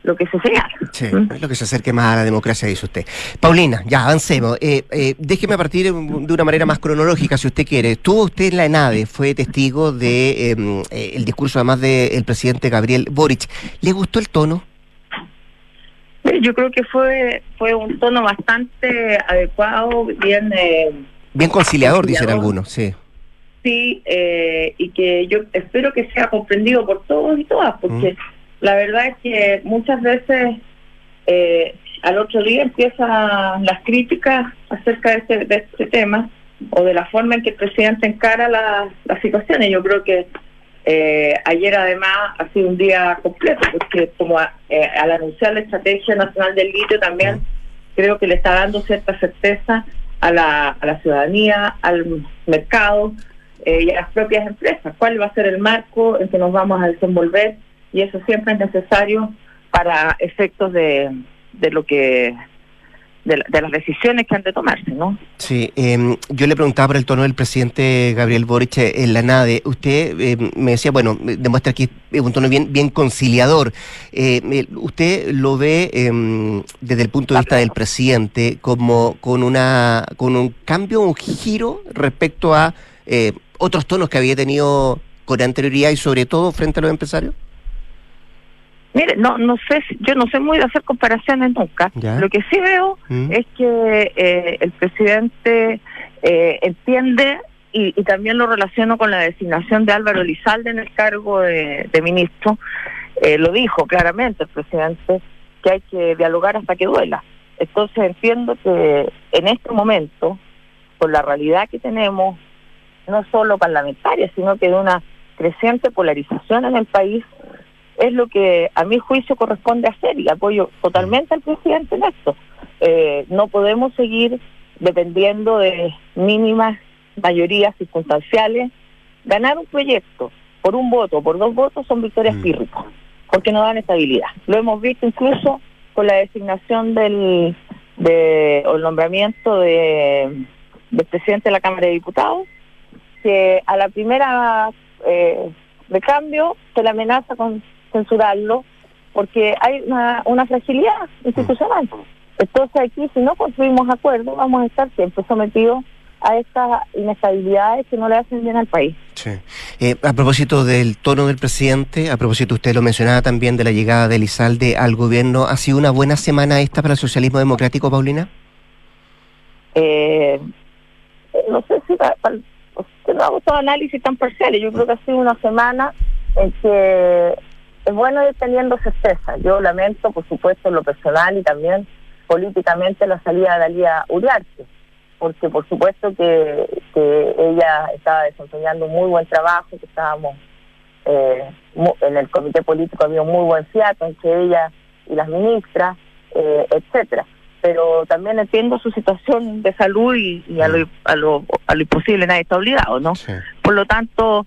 lo que se señala. Sí, es lo que se acerque más a la democracia, dice usted. Paulina, ya avancemos. Eh, eh, déjeme partir de una manera más cronológica, si usted quiere. Estuvo usted en la ENADE, fue testigo de eh, eh, el discurso además del presidente Gabriel Boric. ¿Le gustó el tono? Yo creo que fue fue un tono bastante adecuado, bien eh, Bien conciliador, dicen algunos, sí. Sí, eh, y que yo espero que sea comprendido por todos y todas, porque la verdad es que muchas veces eh, al otro día empiezan las críticas acerca de este, de este tema o de la forma en que el presidente encara las la situaciones. Yo creo que eh, ayer además ha sido un día completo, porque como eh, al anunciar la Estrategia Nacional del Litio también creo que le está dando cierta certeza a la, a la ciudadanía, al mercado eh, y a las propias empresas. ¿Cuál va a ser el marco en que nos vamos a desenvolver? Y eso siempre es necesario para efectos de, de lo que de, las decisiones que han de tomarse, ¿no? Sí, em, yo le preguntaba por el tono del presidente Gabriel Boric en la NADE. Usted em, me decía, bueno, demuestra aquí un tono bien, bien conciliador. Eh, ¿Usted lo ve em, desde el punto de vista del presidente como con una con un cambio, un giro respecto a eh, otros tonos que había tenido con anterioridad y sobre todo frente a los empresarios? Mire, no, no sé, yo no sé muy de hacer comparaciones nunca. Lo que sí veo mm. es que eh, el presidente eh, entiende y, también lo relaciono con la designación de Álvaro Lizalde en el cargo de, ministro. Eh, lo dijo claramente el presidente que hay que dialogar hasta que duela. Entonces entiendo que en este momento, con la realidad que tenemos, no solo parlamentaria, sino que de una creciente polarización en el país, es lo que a mi juicio corresponde hacer y apoyo totalmente al presidente en esto. Eh, no podemos seguir dependiendo de mínimas mayorías circunstanciales. Ganar un proyecto por un voto, por dos votos, son victorias mm. pírricas, porque no dan estabilidad. Lo hemos visto incluso con la designación del de, o el nombramiento de, del presidente de la Cámara de Diputados, que a la primera eh, de cambio se le amenaza con censurarlo porque hay una, una fragilidad institucional. Entonces aquí, si no construimos acuerdos, vamos a estar siempre sometidos a estas inestabilidades que no le hacen bien al país. Sí. Eh, a propósito del tono del presidente, a propósito, usted lo mencionaba también de la llegada de Elizalde al gobierno, ¿ha sido una buena semana esta para el socialismo democrático, Paulina? Eh, no sé si no hago todo análisis tan parciales, yo creo que ha sido una semana en que es bueno ir teniendo certeza. Yo lamento, por supuesto, en lo personal y también políticamente la salida de Dalía Uriarte, porque por supuesto que, ella estaba desempeñando un muy buen trabajo, que estábamos eh, en el comité político había un muy buen fiato entre ella y las ministras, eh, etcétera. Pero también entiendo su situación de salud y, a, lo, a, lo, a lo imposible nadie está obligado, ¿no? Por lo tanto,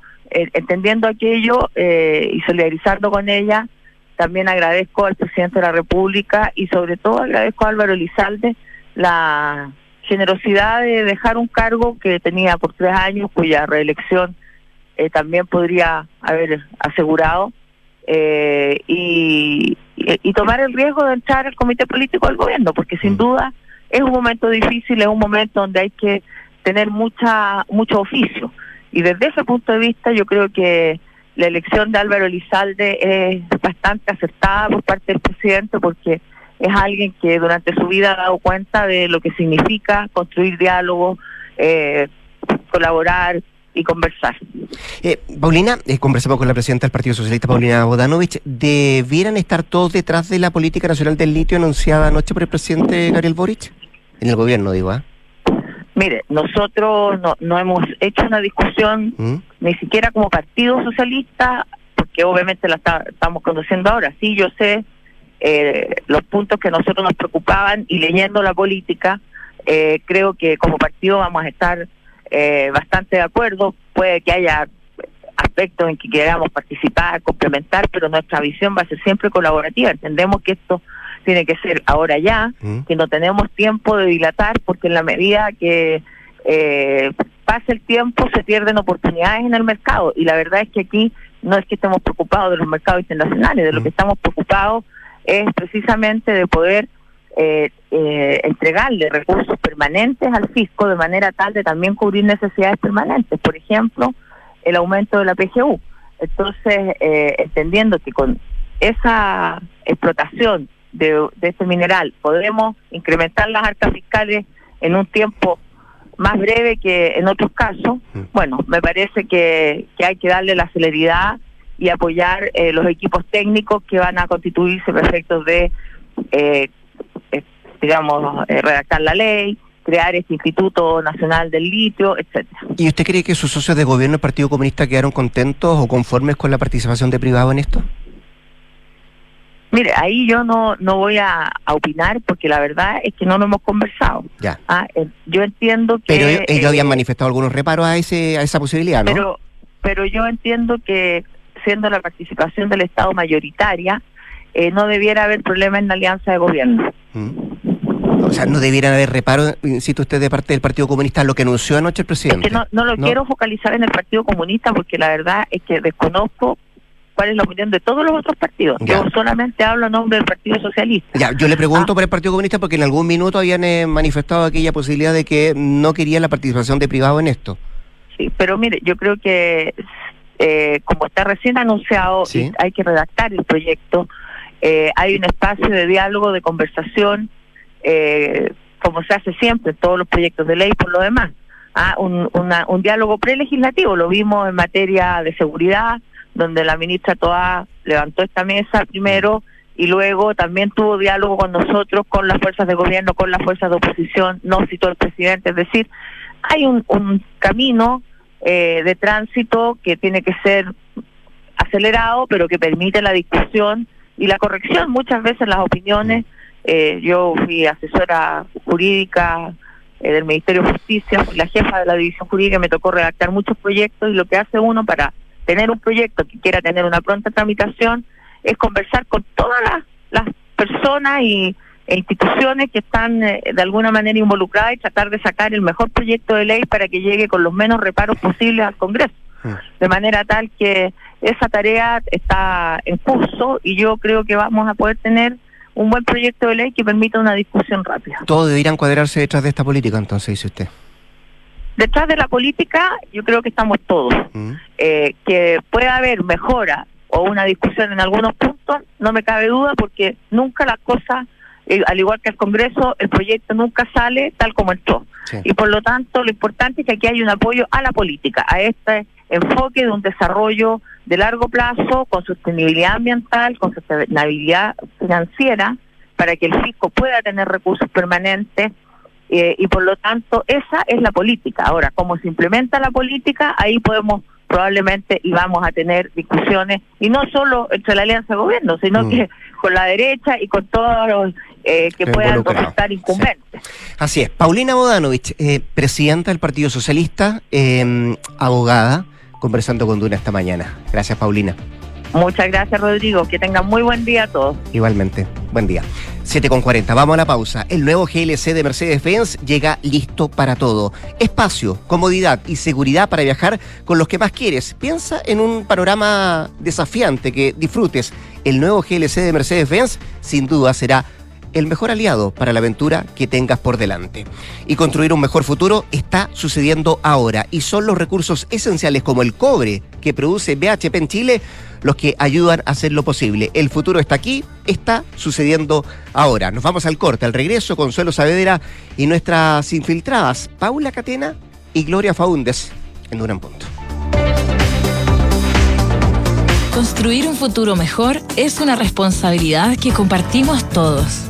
entendiendo aquello eh, y solidarizando con ella, también agradezco al presidente de la República y sobre todo agradezco a Álvaro Elizalde la generosidad de dejar un cargo que tenía por tres años, cuya reelección eh, también podría haber asegurado, y, y, tomar el riesgo de entrar al comité político del gobierno, porque sin mm. duda es un momento difícil, es un momento donde hay que tener mucha mucho oficio. Y desde ese punto de vista yo creo que la elección de Álvaro Elizalde es bastante acertada por parte del presidente porque es alguien que durante su vida ha dado cuenta de lo que significa construir diálogo, eh, colaborar y conversar. Eh, Paulina, eh, conversamos con la presidenta del Partido Socialista, Paulina Bodanovich. ¿Debieran estar todos detrás de la política nacional del litio anunciada anoche por el presidente Gabriel Boric? En el gobierno, digo, ¿ah? Mire, nosotros no, no hemos hecho una discusión ¿Mm? ni siquiera como Partido Socialista, porque obviamente la estamos conociendo ahora. Sí, yo sé eh, los puntos que nosotros nos preocupaban y leyendo la política, eh, creo que como partido vamos a estar eh, bastante de acuerdo. Puede que haya aspectos en que queramos participar, complementar, pero nuestra visión va a ser siempre colaborativa. Entendemos que esto tiene que ser ahora ya, mm. que no tenemos tiempo de dilatar, porque en la medida que eh, pase el tiempo se pierden oportunidades en el mercado. Y la verdad es que aquí no es que estemos preocupados de los mercados internacionales, de lo mm. que estamos preocupados es precisamente de poder eh, eh, entregarle recursos permanentes al fisco de manera tal de también cubrir necesidades permanentes. Por ejemplo, el aumento de la PGU. Entonces, eh, entendiendo que con esa explotación de, este mineral podemos incrementar las arcas fiscales en un tiempo más breve que en otros casos, bueno, me parece que, que hay que darle la celeridad y apoyar eh, los equipos técnicos que van a constituirse para efectos de, eh, eh, digamos, eh, redactar la ley, crear este Instituto Nacional del Litio, etcétera. ¿Y usted cree que sus socios de gobierno del Partido Comunista quedaron contentos o conformes con la participación de privado en esto? Mire, ahí yo no, no voy a, a opinar porque la verdad es que no lo hemos conversado. Ya. Ah, eh, yo entiendo que... Pero ellos, ellos eh, habían manifestado algunos reparos a ese a esa posibilidad, ¿no? pero, pero yo entiendo que siendo la participación del Estado mayoritaria, eh, no debiera haber problema en la alianza de gobierno. O sea, no debieran haber reparos, insisto usted, de parte del Partido Comunista, lo que anunció anoche el presidente. Es que no, no lo quiero focalizar en el Partido Comunista porque la verdad es que desconozco cuál es la opinión de todos los otros partidos. Ya. Yo solamente hablo a nombre del Partido Socialista. Ya, yo le pregunto Ah. por el Partido Comunista porque en algún minuto habían eh, manifestado aquella posibilidad de que no querían la participación de privado en esto. Sí, pero mire, yo creo que eh, como está recién anunciado, Sí. hay que redactar el proyecto, eh, hay un espacio de diálogo, de conversación, eh, como se hace siempre en todos los proyectos de ley por lo demás. Ah, un, una- un diálogo prelegislativo, lo vimos en materia de seguridad, donde la ministra Toá levantó esta mesa primero y luego también tuvo diálogo con nosotros, con las fuerzas de gobierno, con las fuerzas de oposición, no citó el presidente, es decir, hay un, un camino eh, de tránsito que tiene que ser acelerado, pero que permite la discusión y la corrección. Muchas veces las opiniones, eh, yo fui asesora jurídica eh, del Ministerio de Justicia, fui la jefa de la división jurídica, me tocó redactar muchos proyectos y lo que hace uno para tener un proyecto que quiera tener una pronta tramitación es conversar con todas las, las personas y, e instituciones que están eh, de alguna manera involucradas y tratar de sacar el mejor proyecto de ley para que llegue con los menos reparos posibles al Congreso. De manera tal que esa tarea está en curso y yo creo que vamos a poder tener un buen proyecto de ley que permita una discusión rápida. Todos deberían cuadrarse detrás de esta política, entonces, dice usted. Detrás de la política yo creo que estamos todos. Eh, que pueda haber mejora o una discusión en algunos puntos, no me cabe duda porque nunca las cosas, eh, al igual que el Congreso, el proyecto nunca sale tal como entró. Y por lo tanto, lo importante es que aquí hay un apoyo a la política, a este enfoque de un desarrollo de largo plazo, con sostenibilidad ambiental, con sostenibilidad financiera, para que el fisco pueda tener recursos permanentes eh, y por lo tanto esa es la política. Ahora, cómo se implementa la política, ahí podemos probablemente y vamos a tener discusiones, y no solo entre la alianza de gobierno, sino Mm. que con la derecha y con todos los eh, que puedan resultar incumbentes. Así es. Paulina Bodanovich, eh, presidenta del Partido Socialista, eh, abogada, conversando con Duna esta mañana. Gracias, Paulina. Muchas gracias, Rodrigo. Que tengan muy buen día a todos. Igualmente. Buen día. 7 con 40. Vamos a la pausa. El nuevo GLC de Mercedes-Benz llega listo para todo. Espacio, comodidad y seguridad para viajar con los que más quieres. Piensa en un panorama desafiante que disfrutes. El nuevo GLC de Mercedes-Benz sin duda será el mejor aliado para la aventura que tengas por delante. Y construir un mejor futuro está sucediendo ahora y son los recursos esenciales como el cobre que produce BHP en Chile los que ayudan a hacerlo posible. El futuro está aquí, está sucediendo ahora. Nos vamos al corte, al regreso, Consuelo Saavedra y nuestras infiltradas, Paula Catena y Gloria Faúndes, en Duran Punto. Construir un futuro mejor es una responsabilidad que compartimos todos.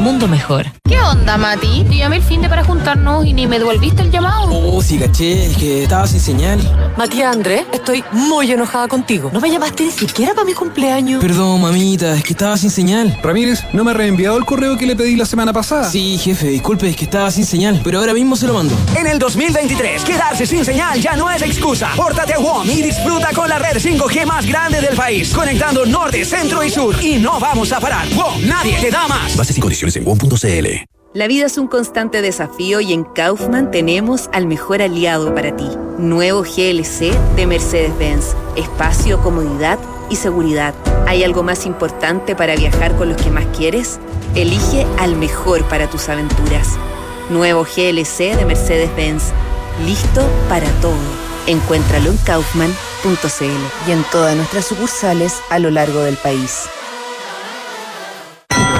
mundo mejor. ¿Qué onda, Mati? Te llamé el fin de para juntarnos y ni me devolviste el llamado. Oh, sí, caché, es que estaba sin señal. Matías Andrés, estoy muy enojada contigo. No me llamaste ni siquiera para mi cumpleaños. Perdón, mamita, es que estaba sin señal. Ramírez, ¿no me ha reenviado el correo que le pedí la semana pasada? Sí, jefe, disculpe, es que estaba sin señal, pero ahora mismo se lo mando. En el 2023, quedarse sin señal ya no es excusa. Pórtate a WOM y disfruta con la red 5G más grande del país, conectando norte, centro y sur. Y no vamos a parar. WOM, nadie te da más. Bases y condiciones en. La vida es un constante desafío y en Kaufman tenemos al mejor aliado para ti. Nuevo GLC de Mercedes-Benz. Espacio, comodidad y seguridad. ¿Hay algo más importante para viajar con los que más quieres? Elige al mejor para tus aventuras. Nuevo GLC de Mercedes-Benz. Listo para todo. Encuéntralo en kaufman.cl y en todas nuestras sucursales a lo largo del país.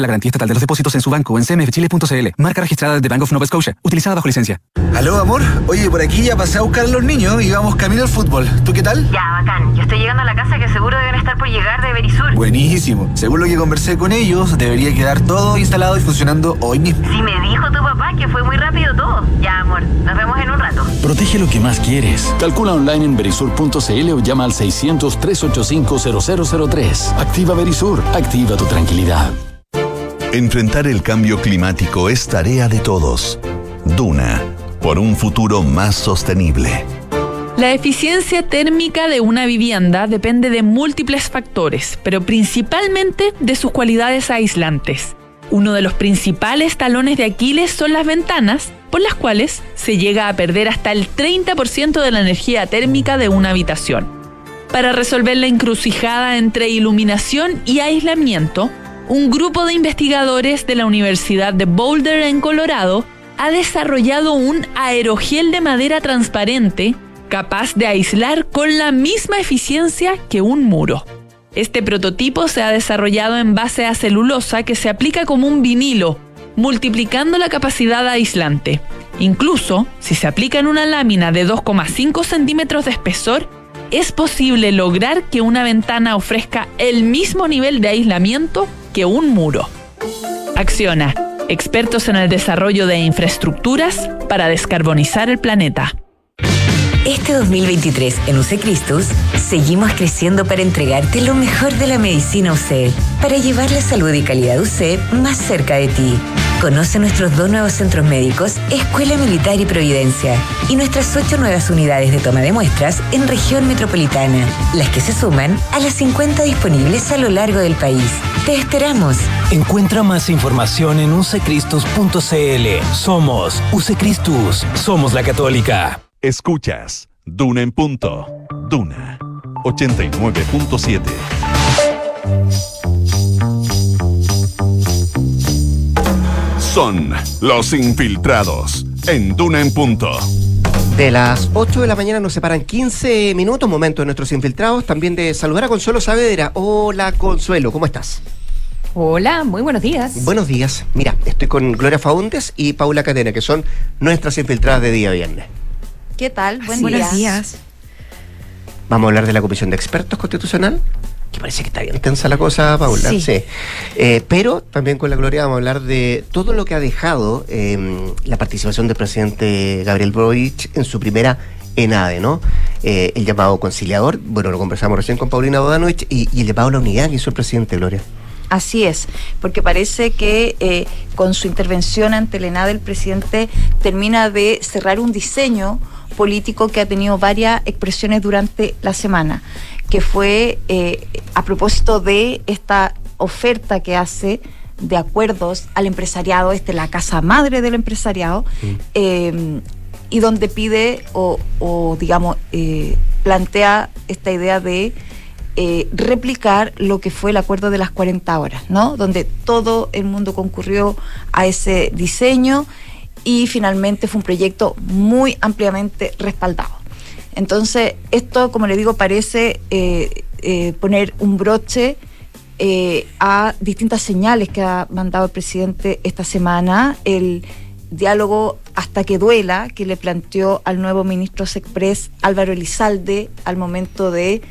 la garantía estatal de los depósitos en su banco o en cmfchile.cl. Marca registrada de Bank of Nova Scotia, utilizada bajo licencia. Aló, amor. Oye, por aquí ya pasé a buscar a los niños y vamos camino al fútbol. ¿Tú qué tal? Ya, bacán. Yo estoy llegando a la casa que seguro deben estar por llegar de Berisur. Buenísimo. Según lo que conversé con ellos, debería quedar todo instalado y funcionando hoy mismo. Si me dijo tu papá que fue muy rápido todo. Ya, amor. Nos vemos en un rato. Protege lo que más quieres. Calcula online en berisur.cl o llama al 600-385-0003. Activa Berisur. Activa tu tranquilidad. Enfrentar el cambio climático es tarea de todos. Duna, por un futuro más sostenible. La eficiencia térmica de una vivienda depende de múltiples factores, pero principalmente de sus cualidades aislantes. Uno de los principales talones de Aquiles son las ventanas, por las cuales se llega a perder hasta el 30% de la energía térmica de una habitación. Para resolver la encrucijada entre iluminación y aislamiento, un grupo de investigadores de la Universidad de Boulder en Colorado ha desarrollado un aerogel de madera transparente capaz de aislar con la misma eficiencia que un muro. Este prototipo se ha desarrollado en base a celulosa que se aplica como un vinilo, multiplicando la capacidad aislante. Incluso, si se aplica en una lámina de 2,5 centímetros de espesor, es posible lograr que una ventana ofrezca el mismo nivel de aislamiento que un muro. Acciona, expertos en el desarrollo de infraestructuras para descarbonizar el planeta. Este 2023 en UC Cristus seguimos creciendo para entregarte lo mejor de la medicina UC, para llevar la salud y calidad UC más cerca de ti. Conoce nuestros dos nuevos centros médicos, Escuela Militar y Providencia, y nuestras ocho nuevas unidades de toma de muestras en región metropolitana, las que se suman a las 50 disponibles a lo largo del país. Te esperamos. Encuentra más información en ucecristus.cl. Somos Ucecristus. Somos la católica. Escuchas Duna en punto. Duna 89.7. Son los infiltrados en Duna en punto. De las 8 de la mañana nos separan 15 minutos, momento de nuestros infiltrados. También de saludar a Consuelo Saavedra. Hola Consuelo, ¿cómo estás? Hola, muy buenos días. Buenos días. Mira, estoy con Gloria Faundes y Paula Cadena, que son nuestras infiltradas de día viernes. ¿Qué tal? Buen Buenos días. Vamos a hablar de la Comisión de Expertos Constitucional, que parece que está bien tensa la cosa, Paula. Sí. Eh, pero también con la Gloria vamos a hablar de todo lo que ha dejado eh, la participación del presidente Gabriel Boric en su primera ENADE, ¿no? Eh, el llamado conciliador, bueno, lo conversamos recién con Paulina Bodanovich, y, y el llamado a la unidad que hizo el presidente, Gloria. Así es, porque parece que eh, con su intervención ante el ENADE el presidente termina de cerrar un diseño político que ha tenido varias expresiones durante la semana, que fue eh, a propósito de esta oferta que hace de acuerdos al empresariado, este la casa madre del empresariado, eh, y donde pide o, o, digamos, eh, plantea esta idea de eh, replicar lo que fue el acuerdo de las 40 horas, ¿no? Donde todo el mundo concurrió a ese diseño y finalmente fue un proyecto muy ampliamente respaldado. Entonces, esto, como le digo, parece eh, eh, poner un broche eh, a distintas señales que ha mandado el presidente esta semana. El diálogo hasta que duela que le planteó al nuevo ministro Sexpress Álvaro Elizalde al momento de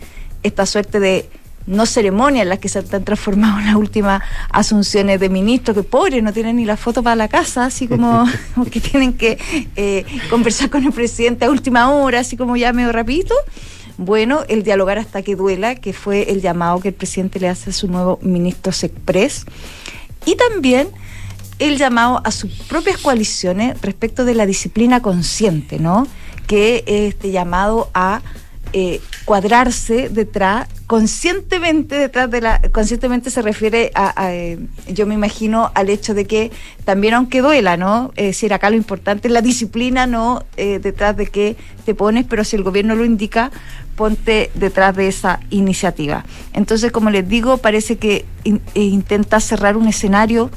esta suerte de no ceremonia en las que se han transformado en las últimas asunciones de ministros, que pobres no tienen ni la foto para la casa, así como, como [laughs] que tienen que eh, conversar con el presidente a última hora, así como ya medio rapidito. bueno el dialogar hasta que duela, que fue el llamado que el presidente le hace a su nuevo ministro Sexpress, y también el llamado a sus propias coaliciones respecto de la disciplina consciente, ¿no? Que este llamado a eh, cuadrarse detrás, conscientemente detrás de la, conscientemente se refiere a, eh, yo me imagino al hecho de que también aunque duela, ¿no? Es decir, acá lo importante es la disciplina, no eh, detrás de que te pones, pero si el gobierno lo indica, ponte detrás de esa iniciativa. Entonces, como les digo, parece que intenta cerrar un escenario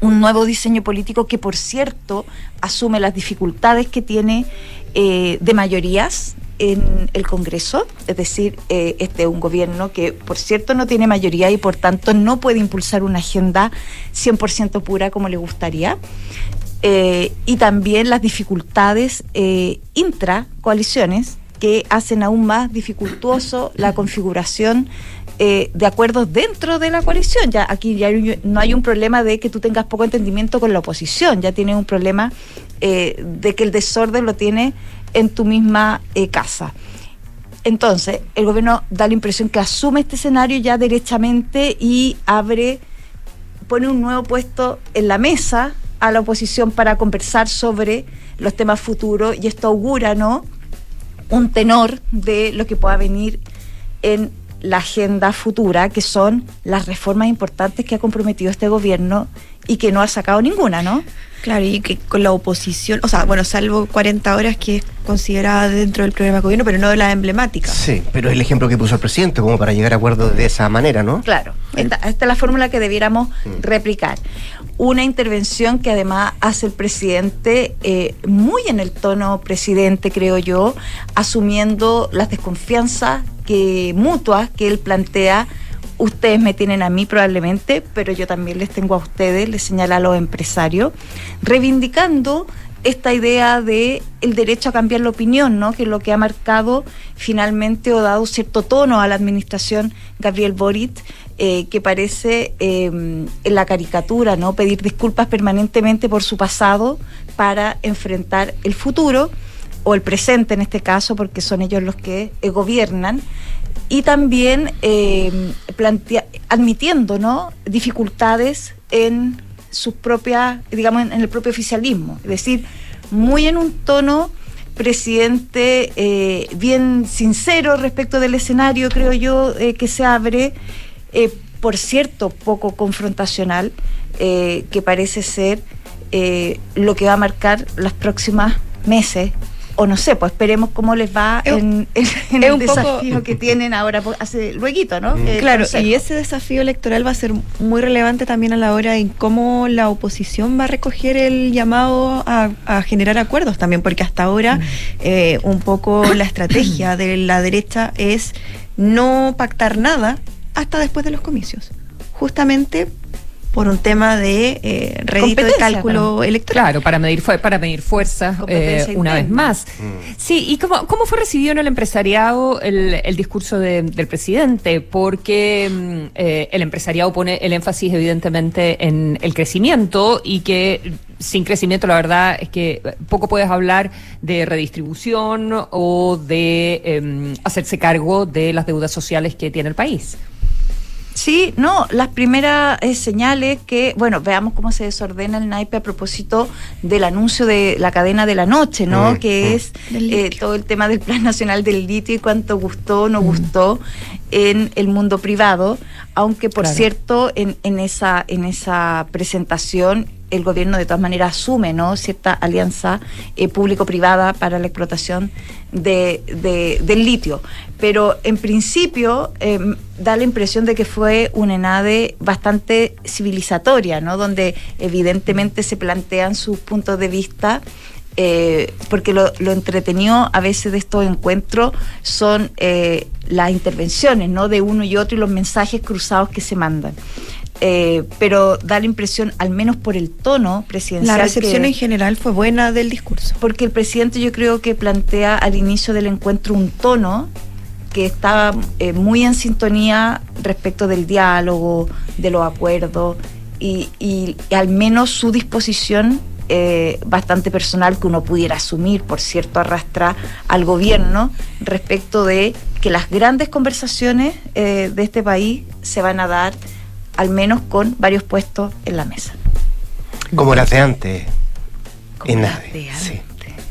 un nuevo diseño político que, por cierto, asume las dificultades que tiene de mayorías, en el Congreso, es decir, eh, este es un gobierno que, por cierto, no tiene mayoría y por tanto no puede impulsar una agenda 100% pura como le gustaría. Eh, y también las dificultades eh, intra coaliciones que hacen aún más dificultuoso la configuración eh, de acuerdos dentro de la coalición. Ya aquí ya no hay un problema de que tú tengas poco entendimiento con la oposición, ya tienes un problema de que el desorden lo tiene en tu misma eh, casa. Entonces, el gobierno da la impresión que asume este escenario ya derechamente y abre, pone un nuevo puesto en la mesa a la oposición para conversar sobre los temas futuros y esto augura, ¿no? Un tenor de lo que pueda venir en la agenda futura, que son las reformas importantes que ha comprometido este gobierno y que no ha sacado ninguna, ¿no? Claro, y que con la oposición, o sea, bueno, salvo 40 horas que es considerada dentro del programa de gobierno, pero no de la emblemática. Sí, pero es el ejemplo que puso el presidente, como para llegar a acuerdos de esa manera, ¿no? Claro, esta, es la fórmula que debiéramos mm. replicar. Una intervención que además hace el presidente eh, muy en el tono presidente, creo yo, asumiendo las desconfianzas que mutuas que él plantea. Ustedes me tienen a mí probablemente, pero yo también les tengo a ustedes, les señala a los empresarios, reivindicando esta idea de el derecho a cambiar la opinión, ¿no? que es lo que ha marcado finalmente o dado cierto tono a la administración Gabriel Boric, eh, que parece em, en la caricatura, ¿no? pedir disculpas permanentemente por su pasado para enfrentar el futuro o el presente en este caso, porque son ellos los que eh, gobiernan, y también eh, admitiendo ¿no? dificultades en sus propias, digamos, en, el propio oficialismo. Es decir, muy en un tono presidente eh, bien sincero respecto del escenario, creo yo, eh, que se abre, por cierto, poco confrontacional, que parece ser lo que va a marcar las próximas meses o no sé, pues esperemos cómo les va en, el desafío que tienen ahora hace luego, ¿no? Mm. claro, y ese desafío electoral va a ser muy relevante también a la hora en cómo la oposición va a recoger el llamado a, generar acuerdos también, porque hasta ahora mm. eh, un poco la estrategia de la derecha es no pactar nada hasta después de los comicios, justamente por un tema de eh, rédito de cálculo electoral. Claro, para medir, para medir fuerza eh, una vez más. Mm. Sí, ¿y cómo, cómo fue recibido en el empresariado el, discurso del presidente? Porque mm, eh, el empresariado pone el énfasis evidentemente en el crecimiento y que sin crecimiento la verdad es que poco puedes hablar de redistribución o de em, hacerse cargo de las deudas sociales que tiene el país. Sí, no, las primeras eh, señales que, bueno, veamos cómo se desordena el naipe a propósito del anuncio de la cadena de la noche, ¿no? Mm, que mm. es eh, todo el tema del Plan Nacional del Litio y cuánto gustó o no mm. gustó en el mundo privado, aunque por cierto, en, en, esa, en esa presentación el gobierno de todas maneras asume ¿no? cierta alianza eh, público-privada para la explotación de, del litio. Pero en principio em, da la impresión de que fue una ENADE bastante civilizatoria, ¿no? donde evidentemente se plantean sus puntos de vista. Eh, porque lo, lo, entretenido a veces de estos encuentros son eh, las intervenciones ¿no? de uno y otro y los mensajes cruzados que se mandan. Eh, pero da la impresión, al menos por el tono presidencial. La recepción en general fue buena del discurso. Porque el presidente yo creo que plantea al inicio del encuentro un tono que está eh, muy en sintonía respecto del diálogo, de los acuerdos y, al menos su disposición eh, bastante personal que uno pudiera asumir, por cierto, arrastra al gobierno respecto de que las grandes conversaciones eh, de este país se van a dar al menos con varios puestos en la mesa. Como las de antes. Como en las de sí.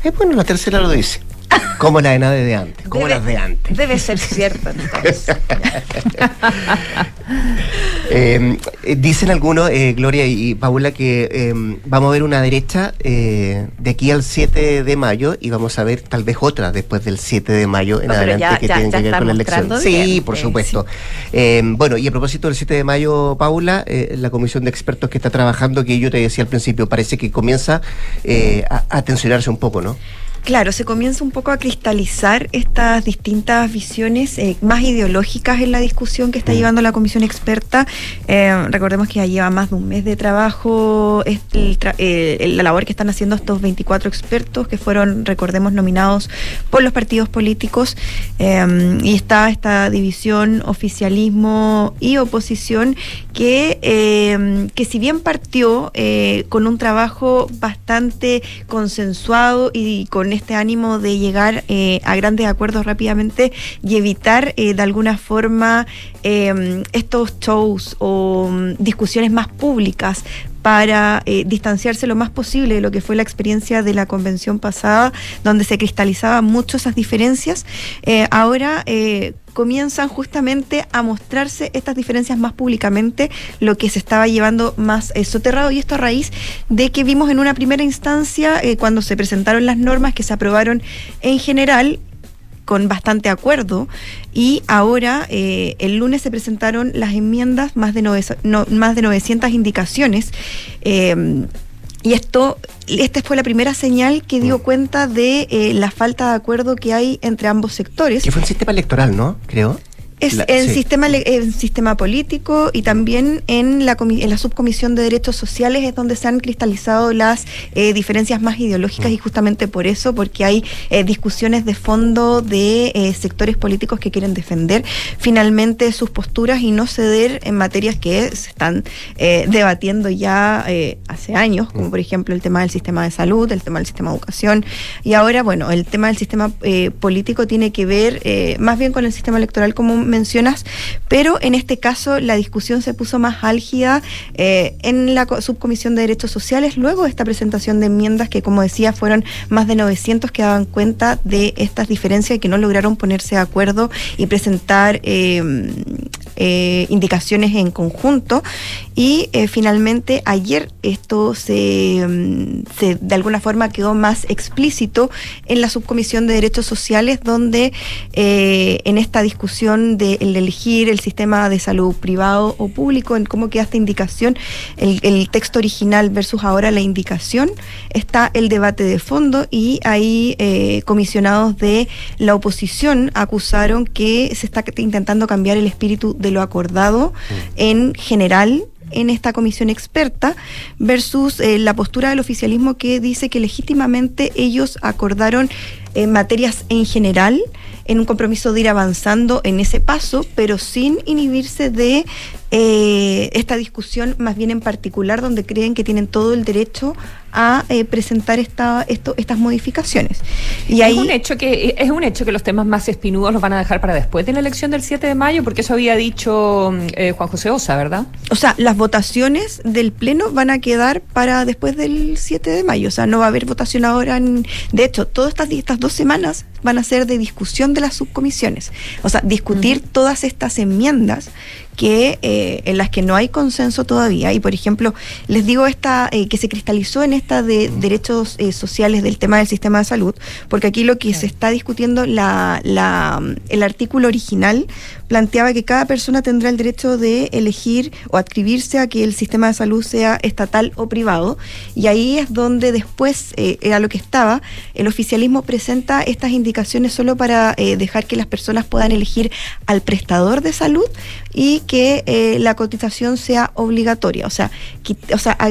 Eh, bueno, la tercera lo dice. Como la de NADE de antes. Como Debe- las de antes. Debe ser cierto, entonces. [laughs] Eh, eh, dicen algunos, eh, Gloria y Paula, que eh, vamos a ver una derecha eh, de aquí al 7 de mayo y vamos a ver tal vez otra después del 7 de mayo en No, adelante ya- que ya- tienen ya que ver con la elección. Sí, por eh, supuesto. Eh, bueno, y a propósito del 7 de mayo, Paula, la comisión de expertos que está trabajando, que yo te decía al principio, parece que comienza a, a tensionarse un poco, ¿no? Claro, se comienza un poco a cristalizar estas distintas visiones eh, más ideológicas en la discusión que está llevando la comisión experta. Eh, recordemos que ya lleva más de un mes de trabajo es el tra- eh, la labor que están haciendo estos 24 expertos que fueron, recordemos, nominados por los partidos políticos. Eh, y está esta división oficialismo y oposición que, eh, que si bien partió con un trabajo bastante consensuado y con este ánimo de llegar eh, a grandes acuerdos rápidamente y evitar eh, de alguna forma eh, estos shows o mm, discusiones más públicas para eh, distanciarse lo más posible de lo que fue la experiencia de la convención pasada, donde se cristalizaban mucho esas diferencias. Eh, ahora eh, comienzan justamente a mostrarse estas diferencias más públicamente, lo que se estaba llevando más eh, soterrado, y esto a raíz de que vimos en una primera instancia, cuando se presentaron las normas que se aprobaron en general, con bastante acuerdo y ahora eh, el lunes se presentaron las enmiendas, más de, nove- no- más de 900 indicaciones. eh, y esto, esta fue la primera señal que dio cuenta de eh, la falta de acuerdo que hay entre ambos sectores. Que fue un sistema electoral, ¿no? Creo. Es La- en sí. sistema en sistema político y también en la en la subcomisión de derechos sociales es donde se han cristalizado las eh, diferencias más ideológicas Mm. y justamente por eso porque hay eh, discusiones de fondo de eh, sectores políticos que quieren defender finalmente sus posturas y no ceder en materias que se están eh, debatiendo ya eh, hace años Mm. como por ejemplo el tema del sistema de salud el tema del sistema de educación y ahora bueno el tema del sistema eh, político tiene que ver eh, más bien con el sistema electoral como mencionas, pero en este caso la discusión se puso más álgida eh, en la co- subcomisión de derechos sociales luego de esta presentación de enmiendas que como decía fueron más de 900 que daban cuenta de estas diferencias y que no lograron ponerse de acuerdo y presentar eh, eh, indicaciones en conjunto. Y eh, finalmente ayer esto se, mm, se de alguna forma quedó más explícito en la subcomisión de derechos sociales donde eh, en esta discusión de el elegir el sistema de salud privado o público en cómo queda esta indicación el, el texto original versus ahora la indicación está el debate de fondo y ahí eh, comisionados de la oposición acusaron que se está intentando cambiar el espíritu de lo acordado en general en esta comisión experta versus eh, la postura del oficialismo que dice que legítimamente ellos acordaron eh, materias en general en un compromiso de ir avanzando en ese paso, pero sin inhibirse de eh, esta discusión más bien en particular donde creen que tienen todo el derecho a eh, presentar esta, esto, estas modificaciones. Y ahí, es un hecho que es un hecho que los temas más espinudos los van a dejar para después de la elección del 7 de mayo, porque eso había dicho eh, Juan José Osa, ¿verdad? O sea, las votaciones del Pleno van a quedar para después del 7 de mayo. O sea, no va a haber votación ahora. En... De hecho, todas estas, estas dos semanas van a ser de discusión de las subcomisiones. O sea, discutir todas estas enmiendas que eh, en las que no hay consenso todavía. Y por ejemplo les digo esta eh, que se cristalizó en esta de derechos eh, sociales del tema del sistema de salud porque aquí lo que se está discutiendo la, la, el artículo original planteaba que cada persona tendrá el derecho de elegir o adscribirse a que el sistema de salud sea estatal o privado. Y ahí es donde después eh, era lo que estaba el oficialismo presenta estas indicaciones solo para eh, dejar que las personas puedan elegir al prestador de salud y que eh, la cotización sea obligatoria, o sea, o sea a-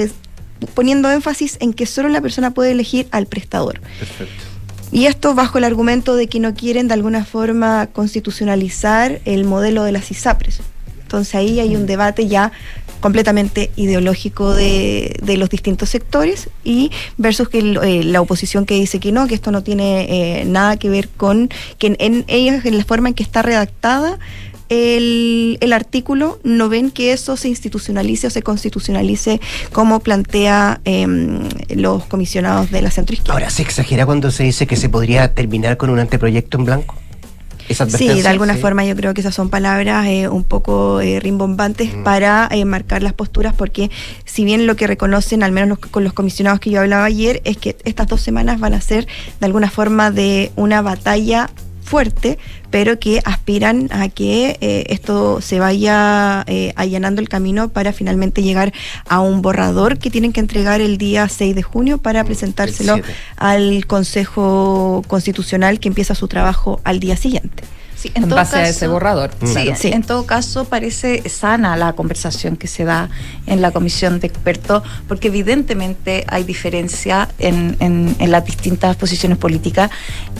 poniendo énfasis en que solo la persona puede elegir al prestador. Perfecto. Y esto bajo el argumento de que no quieren de alguna forma constitucionalizar el modelo de las ISAPRES. Entonces ahí hay un debate ya completamente ideológico de, de los distintos sectores y versus que eh, la oposición que dice que no, que esto no tiene eh, nada que ver con que en, en en la forma en que está redactada, el, el artículo no ven que eso se institucionalice o se constitucionalice como plantea em, los comisionados de la centroizquierda. Ahora, ¿se exagera cuando se dice que se podría terminar con un anteproyecto en blanco? ¿Esa Sí, de alguna Sí. forma yo creo que esas son palabras eh, un poco eh, rimbombantes Mm. para eh, marcar las posturas, porque si bien lo que reconocen, al menos los- con los comisionados que yo hablaba ayer, es que estas dos semanas van a ser de alguna forma de una batalla fuerte, pero que aspiran a que eh, esto se vaya eh, allanando el camino para finalmente llegar a un borrador que tienen que entregar el día 6 de junio para presentárselo siete. al Consejo Constitucional que empieza su trabajo al día siguiente. Sí, En todo base a caso- ese borrador. Sí, Claro. en todo caso parece sana la conversación que se da en la comisión de expertos, porque evidentemente hay diferencia en, en- en las distintas posiciones políticas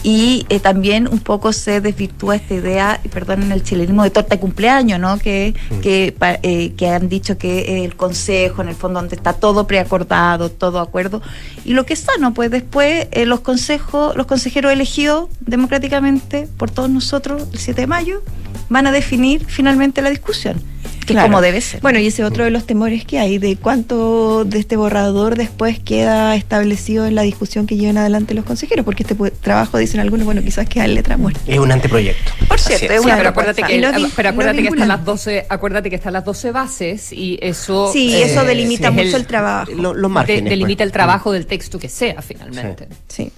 y eh, también un poco se desvirtúa esta idea, y perdonen el chilenismo, de torta de cumpleaños, ¿no? Que, que, pa- eh, que han dicho que el consejo, en el fondo, donde está todo preacordado, todo acuerdo, y lo que es sano, pues después eh, los consejos, los consejeros elegidos democráticamente por todos nosotros el 7 de mayo van a definir finalmente la discusión, que Claro. es como debe ser. Bueno, y ese otro de los temores que hay, de cuánto de este borrador después queda establecido en la discusión que lleven adelante los consejeros, porque este trabajo, dicen algunos, bueno, quizás queda en letra muerta. Es un anteproyecto. Por cierto, es. es una pero acuérdate que, el- pero acuérdate están las 12, acuérdate que están las 12 bases y eso Sí, eso delimita es mucho el trabajo. Lo- los de- márgenes. delimita pues. el trabajo del texto que sea finalmente. Sí.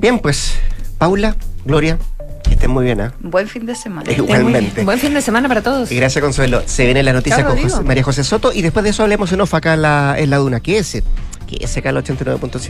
Bien, pues, Paula, Gloria, que estén muy bien, ¿ah? Buen fin de semana. Igualmente. Buen fin de semana para todos. Y gracias, Consuelo. Se viene la noticia Chao, con. José- María José Soto y después de eso hablemos en off acá en la, en la Duna. ¿Qué es? ¿Qué es acá el 89.7?